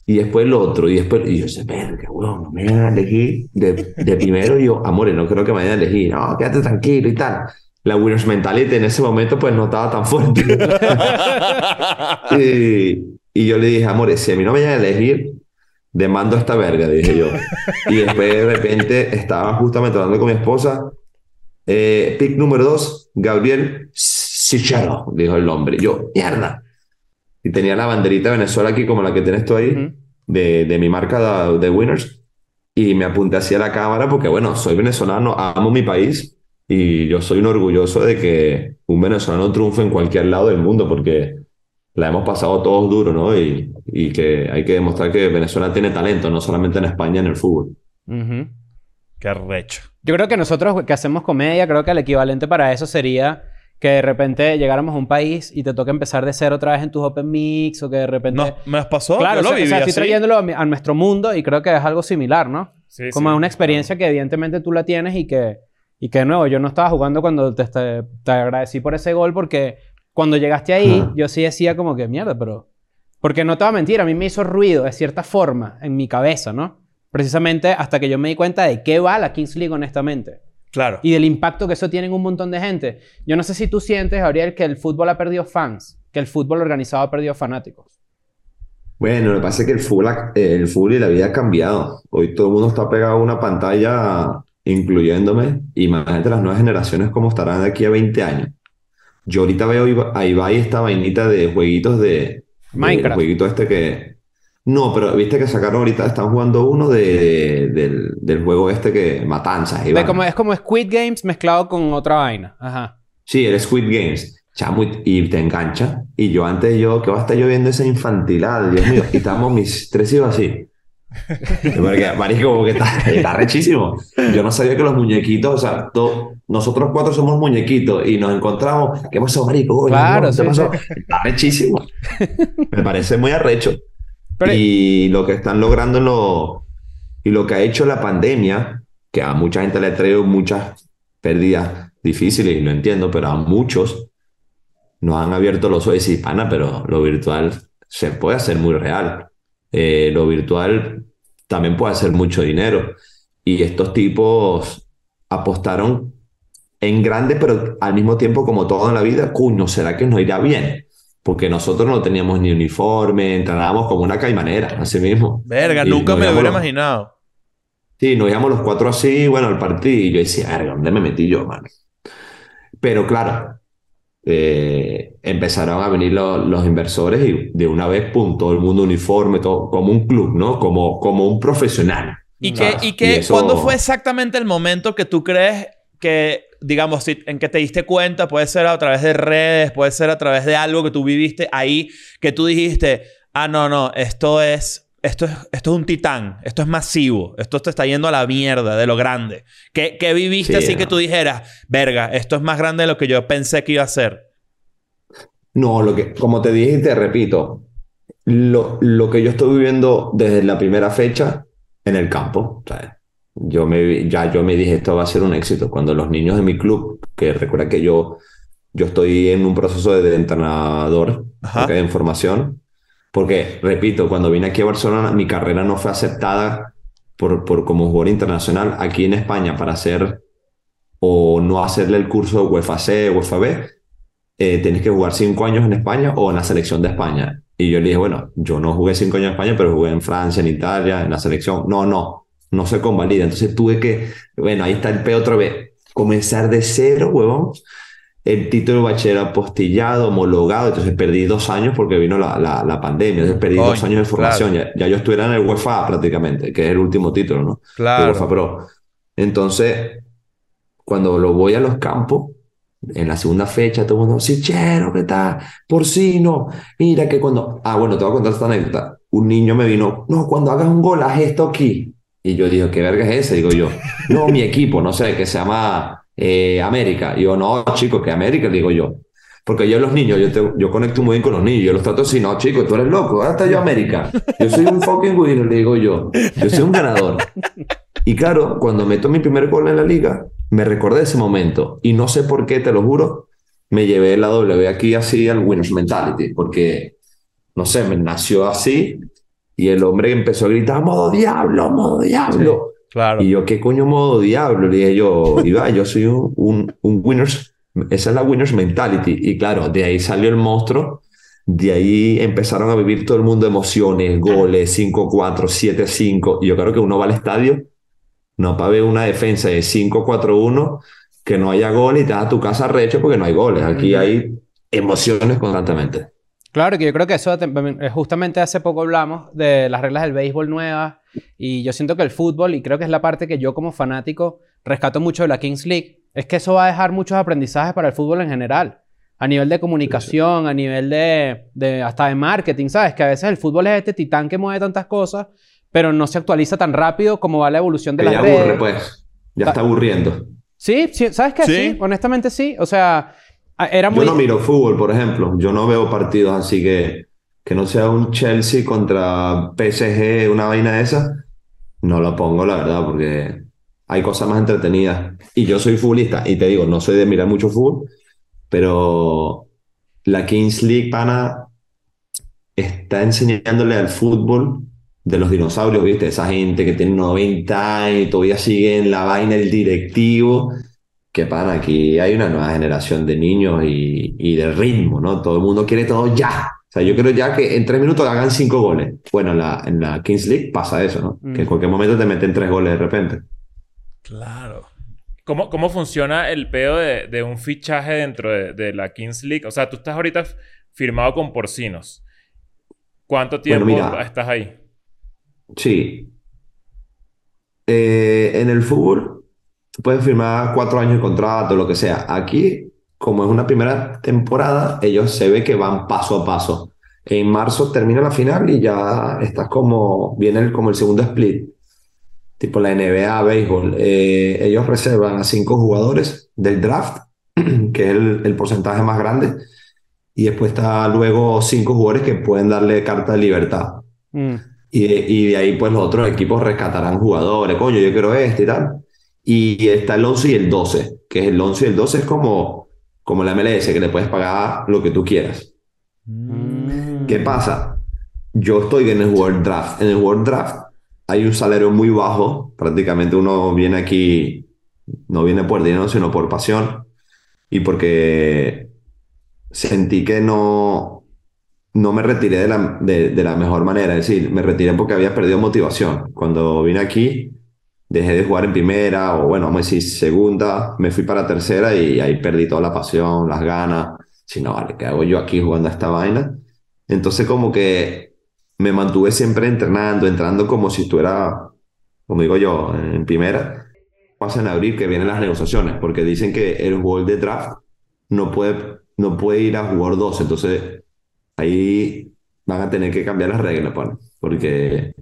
Y después el otro, y después, y yo sé, verga, weón, no me van a elegir de, de primero. Y yo, amores, no creo que me vayan a elegir. No, quédate tranquilo y tal. la winners mentality en ese momento pues no estaba tan fuerte. (laughs) y, y yo le dije, amores, si a mí no me vayan a elegir, demando a esta verga, dije yo. Y después de repente estaba justamente hablando con mi esposa. Eh, pick número dos, Gabriel Sichero, dijo el hombre. Yo, mierda. Y tenía la banderita de Venezuela aquí como la que tienes tú ahí, de, de mi marca de, de Winners. Y me apunté hacia la cámara porque, bueno, soy venezolano, amo mi país y yo soy un orgulloso de que un venezolano triunfe en cualquier lado del mundo porque la hemos pasado todos duro, ¿no? Y, y que hay que demostrar que Venezuela tiene talento, no solamente en España en el fútbol. Ujú. Qué recho. Yo creo que nosotros que hacemos comedia, creo que el equivalente para eso sería que de repente llegáramos a un país y te toca empezar de cero otra vez en tus open mix o que de repente... No, ¿Me pasó? claro, Yo o lo sea, o sea, estoy así. trayéndolo a, mi- a nuestro mundo y creo que es algo similar, ¿no? Sí, Como sí. una experiencia que evidentemente tú la tienes y que, y que de nuevo, yo no estaba jugando cuando te, te, te agradecí por ese gol porque cuando llegaste ahí, yo sí decía como que mierda, pero... Porque no te voy a mentir, a mí me hizo ruido de cierta forma en mi cabeza, ¿no? Precisamente hasta que yo me di cuenta de qué va la Kings League honestamente Claro. y del impacto que eso tiene en un montón de gente. Yo no sé si tú sientes, Gabriel, que el fútbol ha perdido fans, que el fútbol organizado ha perdido fanáticos. Bueno, lo que pasa es que el fútbol, ha- el fútbol y la vida ha cambiado. Hoy todo el mundo está pegado a una pantalla, incluyéndome. Imagínate las nuevas generaciones cómo estarán de aquí a 20 años. Yo ahorita veo a Ibai esta vainita de jueguitos de... de- Minecraft. el jueguito este que... No, pero viste que sacaron ahorita, están jugando uno de, del, del juego este que... Matanzas, Iván. como, es como Squid Games mezclado con otra vaina. Ajá. Sí, el Squid Games. Chamo, y, y te engancha. Y yo antes, yo, que va a estar yo viendo esa infantilada, Dios mío. Y mis tres hijos así. (laughs) Porque, marico, como que está, está rechísimo. Yo no sabía que los muñequitos, o sea, to- nosotros cuatro somos muñequitos y nos encontramos. ¿Qué pasó, marico? Claro, ¿qué sí, pasó? Está rechísimo. Me parece muy arrecho. Y lo que están logrando y lo que ha hecho la pandemia, que a mucha gente le ha muchas pérdidas difíciles, y lo entiendo, pero a muchos nos han abierto los ojos y pana, pero lo virtual se puede hacer muy real. Eh, lo virtual también puede hacer mucho dinero. Y estos tipos apostaron en grande, pero al mismo tiempo, como todo en la vida, cuño, ¿será que nos irá bien? Porque nosotros no teníamos ni uniforme, entrenábamos como una caimanera, así mismo. Verga, Y nunca me lo hubiera los- imaginado. Sí, nos íbamos los cuatro así, bueno, al partido, y yo decía, verga, ¿dónde me metí yo, mano? Pero claro, eh, empezaron a venir lo- los inversores y de una vez, pum, todo el mundo uniforme, todo, como un club, ¿no? Como, como un profesional. ¿Y qué, y qué, eso- cuándo fue exactamente el momento que tú crees que, digamos, si- en que te diste cuenta, puede ser a través de redes, puede ser a través de algo que tú viviste ahí, que tú dijiste, ah, no, no, esto es, esto es, esto es un titán, esto es masivo, esto te está yendo a la mierda de lo grande. ¿Qué, qué viviste Sí, así no. que tú dijeras, verga, esto es más grande de lo que yo pensé que iba a ser? No, lo que, como te dije y te repito, lo, lo que yo estoy viviendo desde la primera fecha en el campo. sea, yo me, ya yo me dije, esto va a ser un éxito. Cuando los niños de mi club, que recuerda que yo, yo estoy en un proceso de, de entrenador, Ajá. ok, en formación, porque, repito, cuando vine aquí a Barcelona, mi carrera no fue aceptada por, por como jugador internacional aquí en España para hacer o no hacerle el curso UEFA C, UEFA B eh, tienes que jugar cinco años en España o en la selección de España. Y yo le dije, bueno, yo no jugué cinco años en España, pero jugué en Francia, en Italia, en la selección. No, no, no se convalida. Entonces tuve que, bueno, ahí está el P otra vez, comenzar de cero, huevón. El título de bachiller apostillado, homologado. Entonces perdí dos años porque vino la, la, la pandemia. Entonces perdí dos años de formación. Ya, ya yo estuviera en el UEFA prácticamente, que es el último título, ¿no? Claro. UEFA Pro. Entonces, cuando lo voy a los campos, en la segunda fecha, todo el mundo, sí, chero, ¿qué tal? Porcino, mira que cuando, ah, bueno, te voy a contar esta anécdota. Un niño me vino, no, cuando hagas un gol, haz esto aquí. Y yo digo, ¿qué verga es ese? Digo yo, no, mi equipo, no sé, que se llama eh, América. Y yo, no, chico, que América, digo yo. Porque yo los niños, yo, te- yo conecto muy bien con los niños, yo los trato así, no, chico, tú eres loco, hasta yo América. Yo soy un fucking winner, digo yo. Yo soy un ganador. Y claro, cuando meto mi primer gol en la liga, me recordé ese momento. Y no sé por qué, te lo juro, me llevé la W aquí así al Winners Mentality. Porque, no sé, me nació así. Y el hombre empezó a gritar, modo diablo, modo diablo. Claro. Y yo, ¿qué coño modo diablo? Le dije yo, Iba, yo soy un, un, un Winners esa es la winners mentality. Y claro, de ahí salió el monstruo. De ahí empezaron a vivir todo el mundo emociones, goles, 5-4, 7-5. Y yo creo que uno va al estadio, no para ver una defensa de 5-4-1, que no haya goles y te vas a tu casa recho porque no hay goles. Aquí hay emociones constantemente. Claro, que yo creo que eso eh, justamente hace poco hablamos de las reglas del béisbol nuevas y yo siento que el fútbol, y creo que es la parte que yo como fanático rescato mucho de la Kings League, es que eso va a dejar muchos aprendizajes para el fútbol en general. A nivel de comunicación, a nivel de, de hasta de marketing, ¿sabes? Que a veces el fútbol es este titán que mueve tantas cosas, pero no se actualiza tan rápido como va la evolución de Que las ya redes. aburre, pues. Ya está aburriendo. Sí, sí, ¿sabes qué? Sí. Sí. honestamente sí. O sea, era muy... Yo no miro fútbol, por ejemplo. Yo no veo partidos así que, que no sea un Chelsea contra PSG, una vaina de esa. No lo pongo, la verdad, porque hay cosas más entretenidas. Y yo soy futbolista, y te digo, no soy de mirar mucho fútbol, pero la Kings League, pana, está enseñándole al fútbol de los dinosaurios, ¿viste? Esa gente que tiene 90 años y todavía sigue en la vaina del directivo. Que pana, aquí hay una nueva generación de niños y, y de ritmo, ¿no? Todo el mundo quiere todo ya. O sea, yo creo ya que en tres minutos hagan cinco goles. Bueno, en la, en la Kings League pasa eso, ¿no? Mm. Que en cualquier momento te meten tres goles de repente. Claro. ¿Cómo, cómo funciona el pedo de, de un fichaje dentro de, de la Kings League? O sea, tú estás ahorita firmado con Porcinos. ¿Cuánto tiempo mira. estás ahí? Sí. Eh, en el fútbol puedes firmar cuatro años de contrato, lo que sea. Aquí, como es una primera temporada, ellos se ve que van paso a paso. En marzo termina la final y ya estás como, viene el- como el segundo split, tipo la NBA, béisbol. Eh, ellos reservan a cinco jugadores del draft, (clears throat) que es el, el porcentaje más grande, y después está luego cinco jugadores que pueden darle carta de libertad. Mm. Y de, y de ahí, pues los otros equipos rescatarán jugadores. Coño, yo quiero este y tal. Y está el 11 y el 12, que es el 11 y el 12 es como, como la MLS, que le puedes pagar lo que tú quieras. Mm. ¿Qué pasa? Yo estoy en el World Draft. En el World Draft hay un salario muy bajo. Prácticamente uno viene aquí, no viene por dinero, sino por pasión. Y porque sentí que no, no me retiré de la, de, de la mejor manera. Es decir, me retiré porque había perdido motivación. Cuando vine aquí, dejé de jugar en primera, o bueno, vamos a decir segunda, me fui para tercera y ahí perdí toda la pasión, las ganas. Si no, vale, ¿qué hago yo aquí jugando a esta vaina? Entonces como que me mantuve siempre entrenando, entrando como si estuviera, como digo yo, en primera. Pasa en abril que vienen las negociaciones, porque dicen que el jugador de draft no puede, no puede ir a jugar dos, entonces ahí van a tener que cambiar las reglas, pues, porque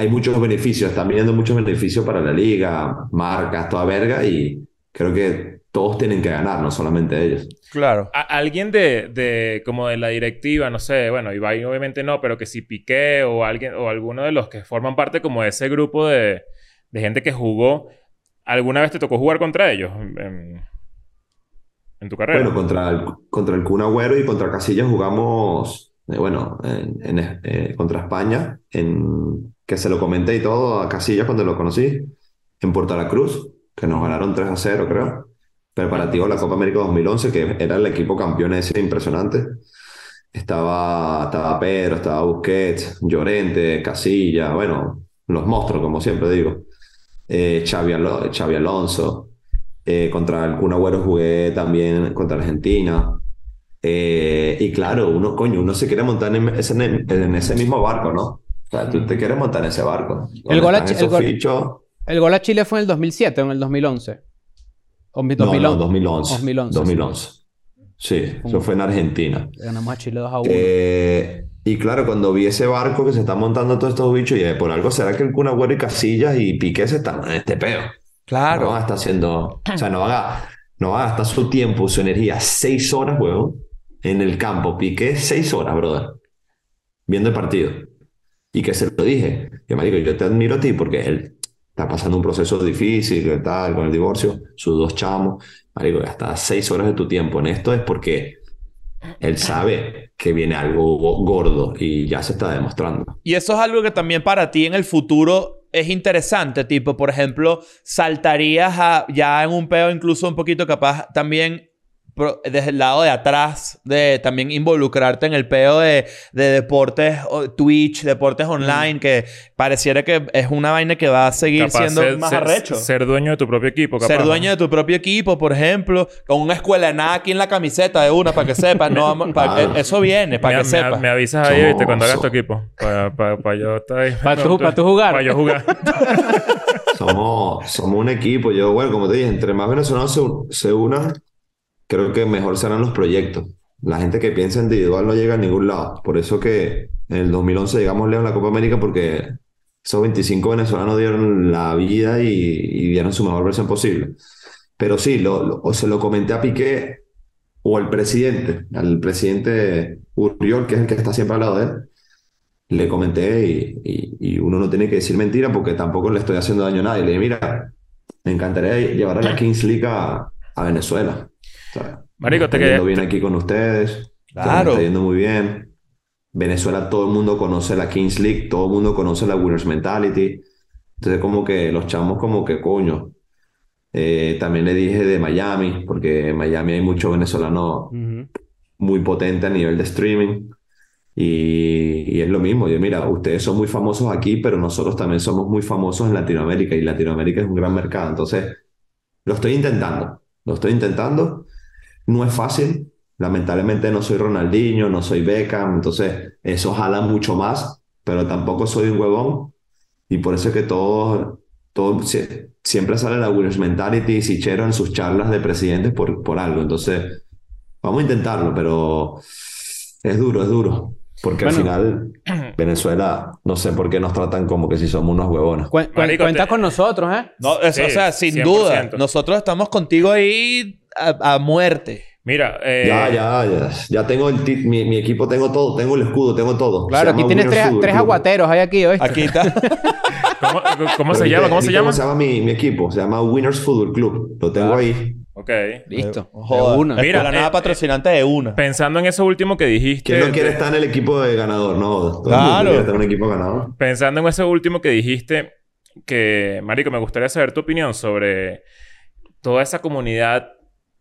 hay muchos beneficios, están viniendo muchos beneficios para la liga, marcas, toda verga, y creo que todos tienen que ganar, no solamente ellos. Claro. A- alguien de, de como de la directiva, no sé, bueno, Ibai obviamente no, pero que si Piqué o alguien o alguno de los que forman parte como de ese grupo de, de gente que jugó, ¿alguna vez te tocó jugar contra ellos en, en tu carrera? Bueno, contra el, contra el Kun Agüero y contra Casillas jugamos, eh, bueno, en, en, eh, contra España, en, que se lo comenté y todo a Casillas cuando lo conocí, en Puerto La Cruz, que nos ganaron 3 a 0, creo. Preparativo a la Copa América 2011, que era el equipo campeón ese impresionante. Estaba, estaba Pedro, estaba Busquets, Llorente, Casilla, bueno, los monstruos, como siempre digo. Eh, Xavi, Alo- Xavi Alonso. Eh, contra el Kun Agüero jugué también contra Argentina. Eh, y claro, uno, coño, uno se quiere montar en ese, en ese mismo barco, ¿no? O sea, tú te quieres montar en ese barco. El gol a el gol-. El gol a Chile fue en el 2007 o en el 2011. O en No, 2011. no, 2011. 2011, 2011. Sí, eso fue en Argentina. Ganamos a Chile 2 a 1. Eh, y claro, cuando vi ese barco que se está montando todos estos bichos, y por algo será que el Kun Agüero y Casillas y Piqué se están en este peo. No Claro. van a estar haciendo, o sea, no van a, no van a gastar su tiempo, su energía, seis horas, huevón, en el campo. Piqué seis horas, brother, viendo el partido. Y que se lo dije, que marico, yo te admiro a ti porque él está pasando un proceso difícil, tal, con el divorcio, sus dos chamos. Marico, gastar seis horas de tu tiempo en esto es porque él sabe que viene algo go- gordo y ya se está demostrando. Y eso es algo que también para ti en el futuro es interesante. Tipo, por ejemplo, saltarías a, ya en un peo incluso un poquito capaz también desde el lado de atrás de también involucrarte en el peo de, de deportes, o- Twitch, deportes online, que pareciera que es una vaina que va a seguir Capaz siendo ser, más ser- arrecho. ser dueño de tu propio equipo, capaz. Ser dueño de tu propio equipo, por ejemplo, con una escuela de nada aquí en la camiseta de una, para que sepas. No, pa- eso viene, para me, que sepas. me avisas ahí, ¿viste? Cuando hagas tu equipo. Para yo estar ahí. Pa' tú- pa' tú jugar. Para yo jugar. Somos, somos un equipo. Yo, bueno, como te dije, entre más venezolanos se, se unan, creo que mejor serán los proyectos. La gente que piensa individual no llega a ningún lado. Por eso que en el 2011 llegamos lejos en la Copa América porque esos 25 venezolanos dieron la vida y, y dieron su mejor versión posible. Pero sí, lo, lo- o se lo comenté a Piqué o al presidente, al presidente Uriol, que es el que está siempre al lado de él. Le comenté y, y- y uno no tiene que decir mentira porque tampoco le estoy haciendo daño a nadie. Le dije, mira, me encantaría llevar a la Kings League a, a Venezuela. Marico, te quedé- bien aquí con ustedes. Claro. está yendo muy bien. Venezuela, todo el mundo conoce la Kings League, todo el mundo conoce la Winners Mentality. Entonces, como que los chamos, como que coño. Eh, también le dije de Miami, porque en Miami hay muchos venezolanos Ujú. muy potente a nivel de streaming. Y, y es lo mismo, yo mira, ustedes son muy famosos aquí, pero nosotros también somos muy famosos en Latinoamérica y Latinoamérica es un gran mercado. Entonces, lo estoy intentando, lo estoy intentando. No es fácil, lamentablemente no soy Ronaldinho, no soy Beckham, entonces eso jala mucho más, pero tampoco soy un huevón. Y por eso es que todos, sie- siempre sale la Winners Mentality y Sichero en sus charlas de presidentes por, por algo. Entonces, Vamos a intentarlo, pero es duro, es duro. Porque al final, (clears throat) Venezuela, no sé por qué nos tratan como que si somos unos huevones. Marico, cuenta te- con nosotros, ¿eh? No, es- Sí, o sea, sin 100%. duda. Nosotros estamos contigo ahí a, a muerte. Mira, eh, Ya, ya, ya. Ya tengo el mi, mi equipo, tengo todo, tengo el escudo, tengo todo. Claro, aquí tienes tres, tres aguateros hay aquí, ¿oíste? Aquí está. (laughs) ¿cómo, cómo se llama? ¿viste- ¿Cómo se llama? ¿Cómo se llama mi, mi equipo? Se llama Winners Football Club. Lo tengo Claro. ahí. Ok. Listo. Joder. De una. Mira, la nada eh, patrocinante de una. Pensando en eso último que dijiste. ¿Quién no quiere estar en el equipo de ganador? No, Claro. quiere estar en un equipo ganador. Pensando en eso último que dijiste, que, Marico, me gustaría saber tu opinión sobre toda esa comunidad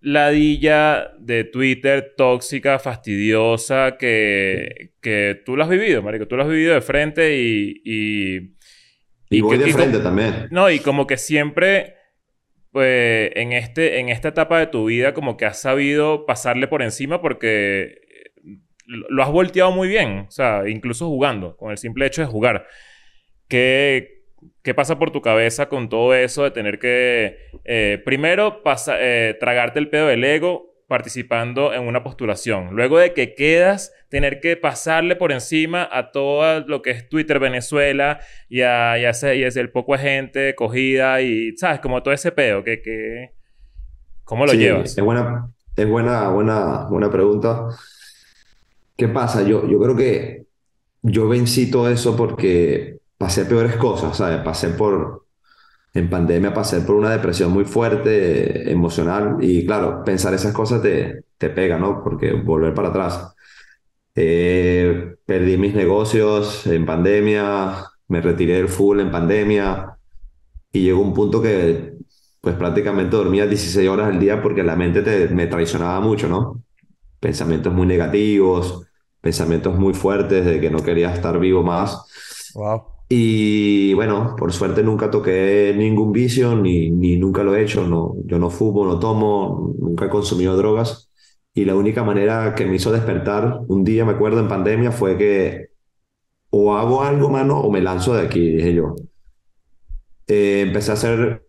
ladilla de Twitter tóxica, fastidiosa, que, que tú lo has vivido, Marico. Tú lo has vivido de frente y... y Y, voy que- de y frente como- también. No, y como que siempre, pues, en, este, en esta etapa de tu vida, como que has sabido pasarle por encima porque lo lo has volteado muy bien. O sea, incluso jugando, con el simple hecho de jugar. ¿Qué, qué pasa por tu cabeza con todo eso de tener que, eh, primero, pasa- eh, tragarte el pedo del ego participando en una postulación. Luego de que quedas, tener que pasarle por encima a todo lo que es Twitter Venezuela y a, y a ese- y ese- el poco de gente cogida y, ¿sabes? Como todo ese pedo. Que, que... ¿Cómo lo Sí, llevas? Es buena, es buena, buena, buena pregunta. ¿Qué pasa? Yo, yo creo que yo vencí todo eso porque pasé peores cosas, ¿sabes? Pasé por, en pandemia pasé por una depresión muy fuerte, emocional, y claro, pensar esas cosas te, te pega, ¿no? Porque volver para atrás. Eh, perdí mis negocios en pandemia, me retiré del full en pandemia, y llegó un punto que pues prácticamente dormía 16 horas al día porque la mente te, me traicionaba mucho, ¿no? Pensamientos muy negativos, pensamientos muy fuertes de que no quería estar vivo más. Wow. Y bueno, por suerte nunca toqué ningún vicio, ni, ni nunca lo he hecho. No, yo no fumo, no tomo, nunca he consumido drogas. Y la única manera que me hizo despertar un día, me acuerdo, en pandemia, fue que o hago algo, mano, o me lanzo de aquí, dije yo. Eh, empecé a hacer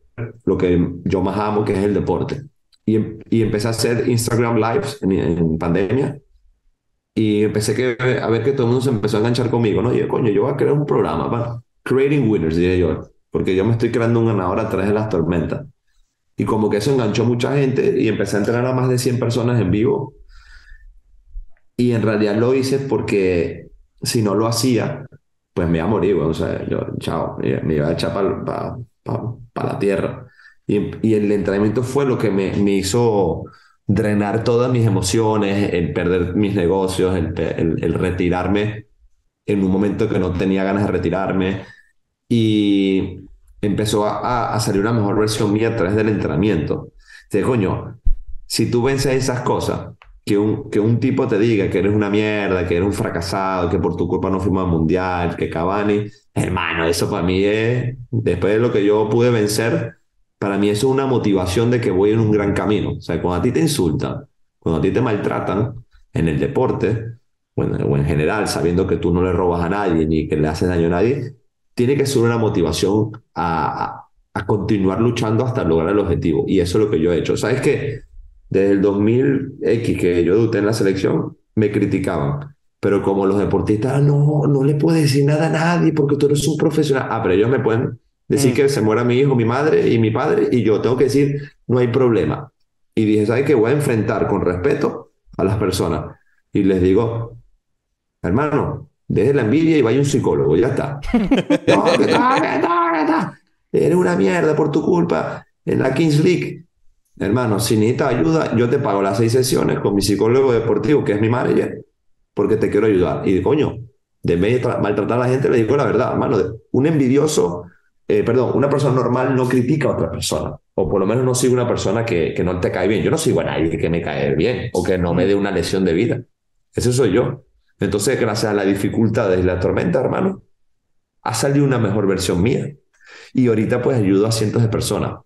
lo que yo más amo, que es el deporte. Y, em- y empecé a hacer Instagram Lives en, pandemia. Y empecé que, a ver que todo el mundo se empezó a enganchar conmigo, ¿no? Y yo, coño, yo voy a crear un programa, ¿va? Creating Winners, dije yo. Porque yo me estoy creando un ganador a través de las tormentas. Y como que eso enganchó mucha gente y empecé a entrenar a más de 100 personas en vivo. Y en realidad lo hice porque si no lo hacía, pues me iba a morir, güey. O sea, yo, chao, me iba a echar para la tierra. Y, y el entrenamiento fue lo que me, me hizo drenar todas mis emociones, el perder mis negocios, el retirarme en un momento que no tenía ganas de retirarme. y empezó a, a- salir una mejor versión mía a través del entrenamiento. Entonces, coño, si tú vences esas cosas, que un, que un tipo te diga que eres una mierda, que eres un fracasado, que por tu culpa no fuimos al mundial, que Cavani, hermano, eso para mí es, después de lo que yo pude vencer, para mí eso es una motivación de que voy en un gran camino. O sea, cuando a ti te insultan, cuando a ti te maltratan en el deporte, o en general, sabiendo que tú no le robas a nadie ni que le haces daño a nadie, tiene que ser una motivación a, a- continuar luchando hasta lograr el objetivo. Y eso es lo que yo he hecho. ¿Sabes qué? Desde el 2000X que yo debuté en la selección, me criticaban. Pero como los deportistas, "Ah, no, no le puedes decir nada a nadie porque tú eres un profesional. Ah, pero ellos me pueden decir Mm. que se muera mi hijo, mi madre y mi padre, y yo tengo que decir, no hay problema. Y dije, ¿sabes qué? Voy a enfrentar con respeto a las personas. Y les digo, hermano, deje la envidia y vaya a un psicólogo, ya está. (laughs) No, que tal, que tal, que tal. Eres una mierda por tu culpa en la Kings League. Hermano, si necesitas ayuda, yo te pago las seis sesiones con mi psicólogo deportivo, que es mi manager, porque te quiero ayudar. Y coño, de vez de tra- maltratar a la gente, le digo la verdad, hermano. Un envidioso, eh, perdón, una persona normal no critica a otra persona. O por lo menos no sigue una persona que, que no te cae bien. Yo no sigo a nadie que me cae bien o que no me dé una lesión de vida. Ese soy yo. Entonces, gracias a la dificultad de la tormenta, hermano, ha salido una mejor versión mía. Y ahorita pues ayudo a cientos de personas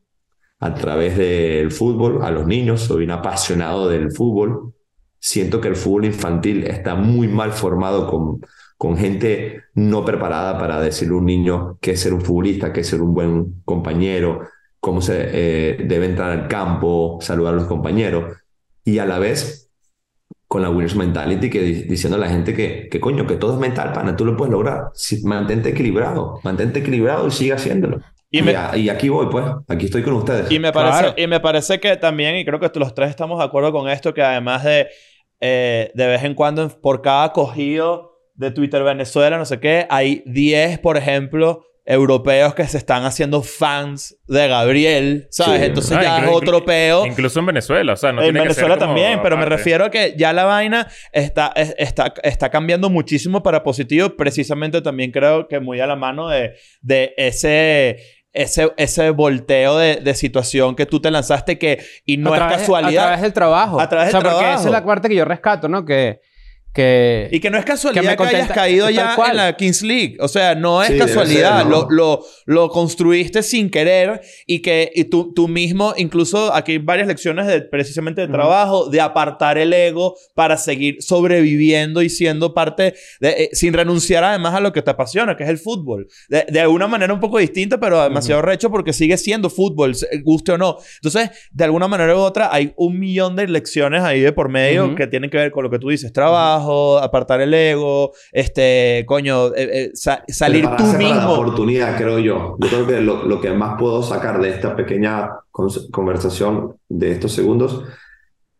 a través del fútbol, a los niños. Soy un apasionado del fútbol. Siento que el fútbol infantil está muy mal formado con, con gente no preparada para decirle a un niño qué es ser un futbolista, qué es ser un buen compañero, cómo se eh, debe entrar al campo, saludar a los compañeros. Y a la vez con la Winners Mentality, que di- diciendo a la gente que, que coño, que todo es mental, pana, tú lo puedes lograr. Si, mantente equilibrado, mantente equilibrado y sigue haciéndolo. Y Y, me- a- y aquí voy, pues, aquí estoy con ustedes. Y me, parece, Claro. y me parece que también, y creo que los tres estamos de acuerdo con esto, que además de eh, de vez en cuando por cada cogido de Twitter Venezuela, no sé qué, hay 10, por ejemplo, europeos que se están haciendo fans de Gabriel, ¿sabes? Sí. Entonces Ah, ya es otro peo. Incluso en Venezuela, o sea, no en tiene que ser Venezuela como también, pero me refiero a que ya la vaina está, es- está, está cambiando muchísimo para positivo, precisamente también creo que muy a la mano de, de ese, ese, ese volteo de, de situación que tú te lanzaste que, y no A es través- casualidad. A través del trabajo. A través o sea, del porque trabajo. esa es la parte que yo rescato, ¿no? Que... que Y que no es casualidad Que que, me contenta- hayas caído ya cual. en la Kings League. O sea, no es Sí, casualidad. ser, ¿no? lo, lo, lo construiste sin querer y que y tú, tú mismo, incluso aquí hay varias lecciones de, precisamente de trabajo, de apartar el ego para seguir sobreviviendo y siendo parte de, eh, sin renunciar además a lo que te apasiona, que es el fútbol. De, de una manera un poco distinta, pero demasiado recho porque sigue siendo fútbol, guste o no. Entonces, de alguna manera u otra, hay un millón de lecciones ahí de por medio Ujú. que tienen que ver con lo que tú dices, trabajo, apartar el ego, este, coño, eh, eh, sa- salir tú para la mismo. oportunidad, creo yo. Yo creo que lo, lo que más puedo sacar de esta pequeña conversación de estos segundos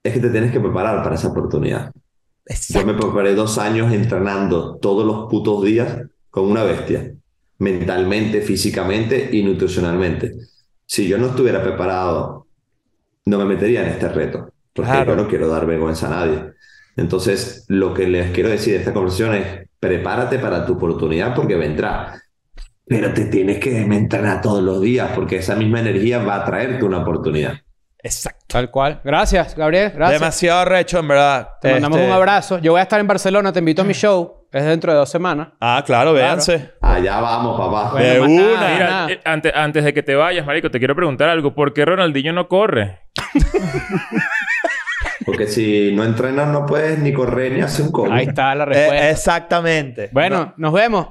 es que te tienes que preparar para esa oportunidad. Yo me preparé dos años entrenando todos los putos días con una bestia, mentalmente, físicamente y nutricionalmente. Si yo no estuviera preparado, no me metería en este reto, porque Claro. yo no quiero dar vergüenza a nadie. Entonces, lo que les quiero decir de esta conversación es, prepárate para tu oportunidad porque vendrá. Pero te tienes que entrenar todos los días porque esa misma energía va a traerte una oportunidad. Exacto. Tal cual. Gracias, Gabriel. Gracias. Demasiado recho, en verdad. Te mandamos Este- un abrazo. Yo voy a estar en Barcelona. Te invito a mi show. Es dentro de dos semanas. Ah, claro, véanse. Allá vamos, papá. Bueno, De una. nada, Mira, nada. eh, antes, antes de que te vayas, marico, te quiero preguntar algo. ¿Por qué Ronaldinho no corre? (laughs) Porque si no entrenas no puedes ni correr ni hacer un coño. Ahí está la Eh, respuesta. exactamente. Bueno, nos vemos.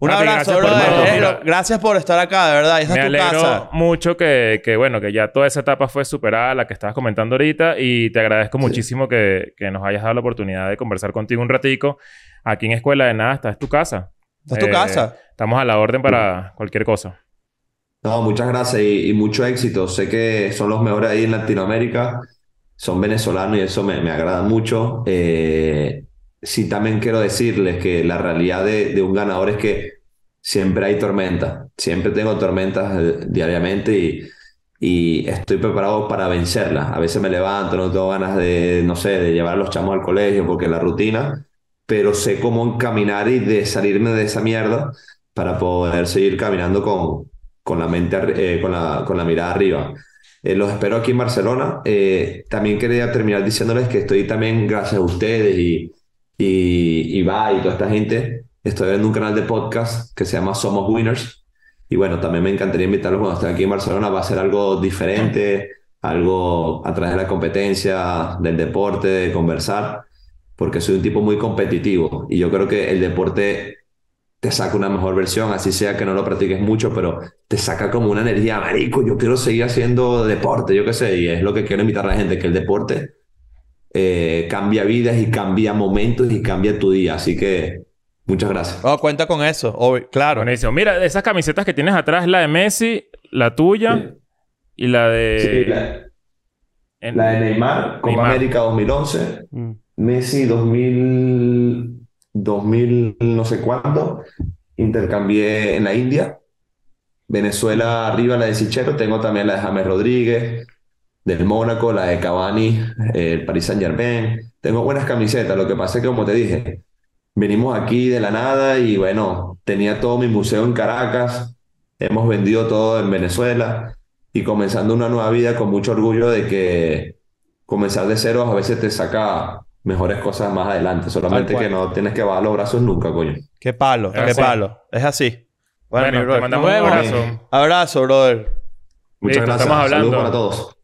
Un Papi, abrazo, gracias por brother. Eh, Gracias por estar acá, de verdad. Esa Me es tu alegro casa. mucho que, que, bueno, que ya toda esa etapa fue superada, la que estabas comentando ahorita, y te agradezco muchísimo que, que nos hayas dado la oportunidad de conversar contigo un ratico. Aquí en Escuela de Nada, esta es tu casa. Esta es tu Eh, casa. Estamos a la orden para cualquier cosa. No, muchas gracias y, y mucho éxito. Sé que son los mejores ahí en Latinoamérica. Son venezolanos y eso me, me agrada mucho. Eh, sí, también quiero decirles que la realidad de, de un ganador es que siempre hay tormentas. Siempre tengo tormentas eh, diariamente y, y estoy preparado para vencerlas. A veces me levanto, no tengo ganas de, no sé, de llevar a los chamos al colegio porque la rutina, pero sé cómo encaminar y de salirme de esa mierda para poder seguir caminando con, con la mente, eh, con la, con la mirada arriba. Eh, los espero aquí en Barcelona. Eh, también quería terminar diciéndoles que estoy también, gracias a ustedes y, y, y va y toda esta gente, estoy viendo un canal de podcast que se llama Somos Winners. Y bueno, también me encantaría invitarlos cuando esté aquí en Barcelona. Va a ser algo diferente, algo a través de la competencia, del deporte, de conversar, porque soy un tipo muy competitivo y yo creo que el deporte te saca una mejor versión, así sea que no lo practiques mucho, pero te saca como una energía, marico, yo quiero seguir haciendo deporte, yo qué sé, y es lo que quiero invitar a la gente, que el deporte eh, cambia vidas y cambia momentos y cambia tu día, así que muchas gracias. Oh, cuenta con eso. obvio, claro. Buenísimo. Mira, de esas camisetas que tienes atrás, la de Messi, la tuya y la de... Sí, la, en- la de Neymar, Copa Neymar. América 2011, Mm. Messi 2000, 2000 no sé cuándo, intercambié en la India, Venezuela arriba la de Sichero, tengo también la de James Rodríguez, del Mónaco, la de Cavani, el Paris Saint-Germain, tengo buenas camisetas, lo que pasa es que como te dije, venimos aquí de la nada y bueno, tenía todo mi museo en Caracas, hemos vendido todo en Venezuela y comenzando una nueva vida con mucho orgullo de que comenzar de cero a veces te saca mejores cosas más adelante. Solamente que no tienes que bajar los brazos nunca, coño. Qué palo, Es qué así. palo. Es así. Bueno, mi te brother. mandamos un abrazo. Abrazo, brother. Muchas Listo, gracias. estamos hablando. Saludos para todos.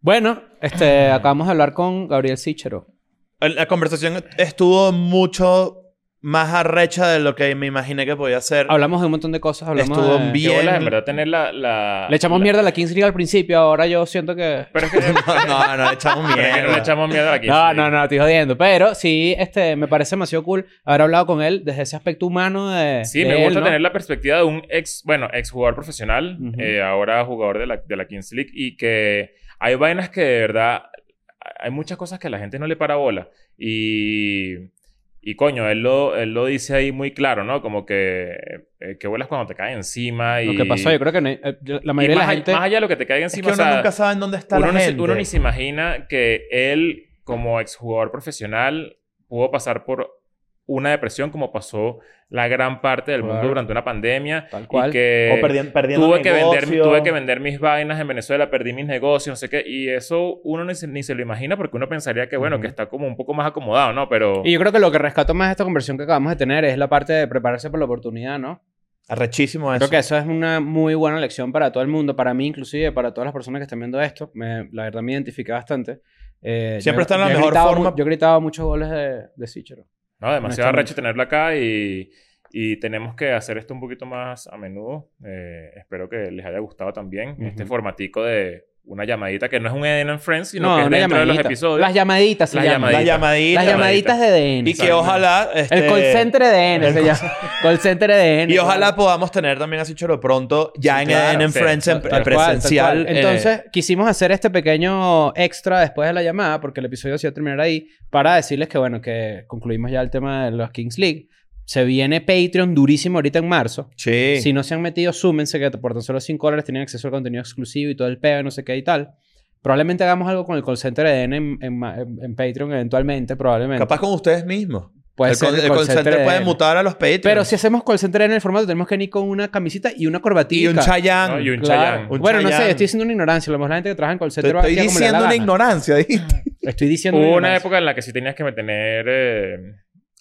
Bueno, este, acabamos de hablar con Gabriel Sichero. La conversación estuvo mucho más arrecha de lo que me imaginé que podía ser. Hablamos de un montón de cosas. Hablamos Estuvo de- bien. bolas, en verdad, tener la... la- Le echamos la- mierda a la Kings League al principio. Ahora yo siento que... Pero es que... (laughs) No, no, no, le echamos que no le mierda. echamos miedo aquí. No, no, no, estoy jodiendo. Pero sí, este, me parece demasiado cool haber hablado con él desde ese aspecto humano de. Sí, de me él, gusta ¿no? tener la perspectiva de un ex, bueno, ex jugador profesional, Ujú. eh, ahora jugador de la, de la Kings League, y que hay vainas que de verdad, hay muchas cosas que a la gente no le para bola. Y, y coño, él lo, él lo dice ahí muy claro, ¿no? Como que, eh, que vuelas cuando te cae encima y... Lo que pasó, yo creo que no- eh, la y mayoría de la gente. más allá de lo que te caiga Es encima, que o uno sea, nunca sabe en dónde está uno, la gente. uno ni se imagina que él, como exjugador profesional, pudo pasar por una depresión como pasó la gran parte del mundo Claro. durante una pandemia. Tal cual. Y que O perdi- perdiendo tuve, que vender, tuve que vender mis vainas en Venezuela, perdí mis negocios, no sé qué. Y eso uno ni se, ni se lo imagina porque uno pensaría que, bueno, Ujú. que está como un poco más acomodado, ¿no? Pero... Y yo creo que lo que rescato más de esta conversión que acabamos de tener es la parte de prepararse para la oportunidad, ¿no? Arrechísimo eso. Creo que eso es una muy buena lección para todo el mundo, para mí inclusive, para todas las personas que están viendo esto. Me- la verdad me identifiqué bastante. Eh, Siempre yo- está en la mejor gritado forma. Yo he gritado muchos goles de, de Sichero. No, demasiado arrecho tenerlo acá y, y tenemos que hacer esto un poquito más a menudo. Eh, espero que les haya gustado también este formatico de una llamadita que no es un Eden and Friends, sino No, que es una dentro de los episodios. Las llamaditas se Las llaman. Las llamaditas. Las llamaditas de DN. Y que ojalá... Este, El call center de DN se llama. Call (laughs) center de DN. Y ojalá podamos tener también así Choro pronto, ya Sí, en claro, Eden en sí. Friends en cual, presencial. cual. eh, Entonces, quisimos hacer este pequeño extra después de la llamada, porque el episodio se iba a terminar ahí, para decirles que, bueno, que concluimos ya el tema de los Kings League. Se viene Patreon durísimo ahorita en marzo. sí. Si no se han metido, súmense que por tan solo 5 dólares tienen acceso al contenido exclusivo y todo el peo y no sé qué y tal. Probablemente hagamos algo con el call center de DN en, en en- Patreon eventualmente, probablemente. Capaz con ustedes mismos. Puede el ser call, el el call call center center de puede mutar a los Patreons. Pero si hacemos call center en el formato, tenemos que ir con una camisita y una corbatita. Y un Chayanne. ¿no? Y un Claro. Chayanne. Un bueno, no sé, estoy diciendo una ignorancia. A lo mejor la gente que trabaja en call Te center va estoy a como le da la diciendo una gana. ignorancia. Estoy diciendo Hubo una ignorancia. época en la que sí tenías que mantener eh,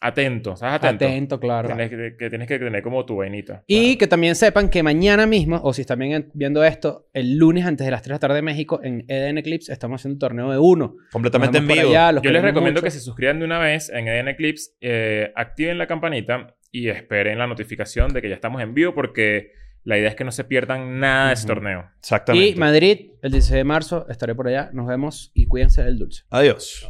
atento, ¿sabes? Atento. Atento, claro. Tienes que, que tienes que tener como tu vainita. Y que también sepan que mañana mismo, o si están bien- viendo esto, el lunes antes de las 3 de la tarde de México, en Eden Eclipse, estamos haciendo un torneo de uno. Completamente en vivo. allá, los Yo les recomiendo mucho. que se suscriban de una vez en Eden Eclipse, eh, activen la campanita y esperen la notificación de que ya estamos en vivo porque la idea es que no se pierdan nada de ese torneo. Exactamente. Y Madrid, el 16 de marzo, estaré por allá. Nos vemos y cuídense del dulce. Adiós.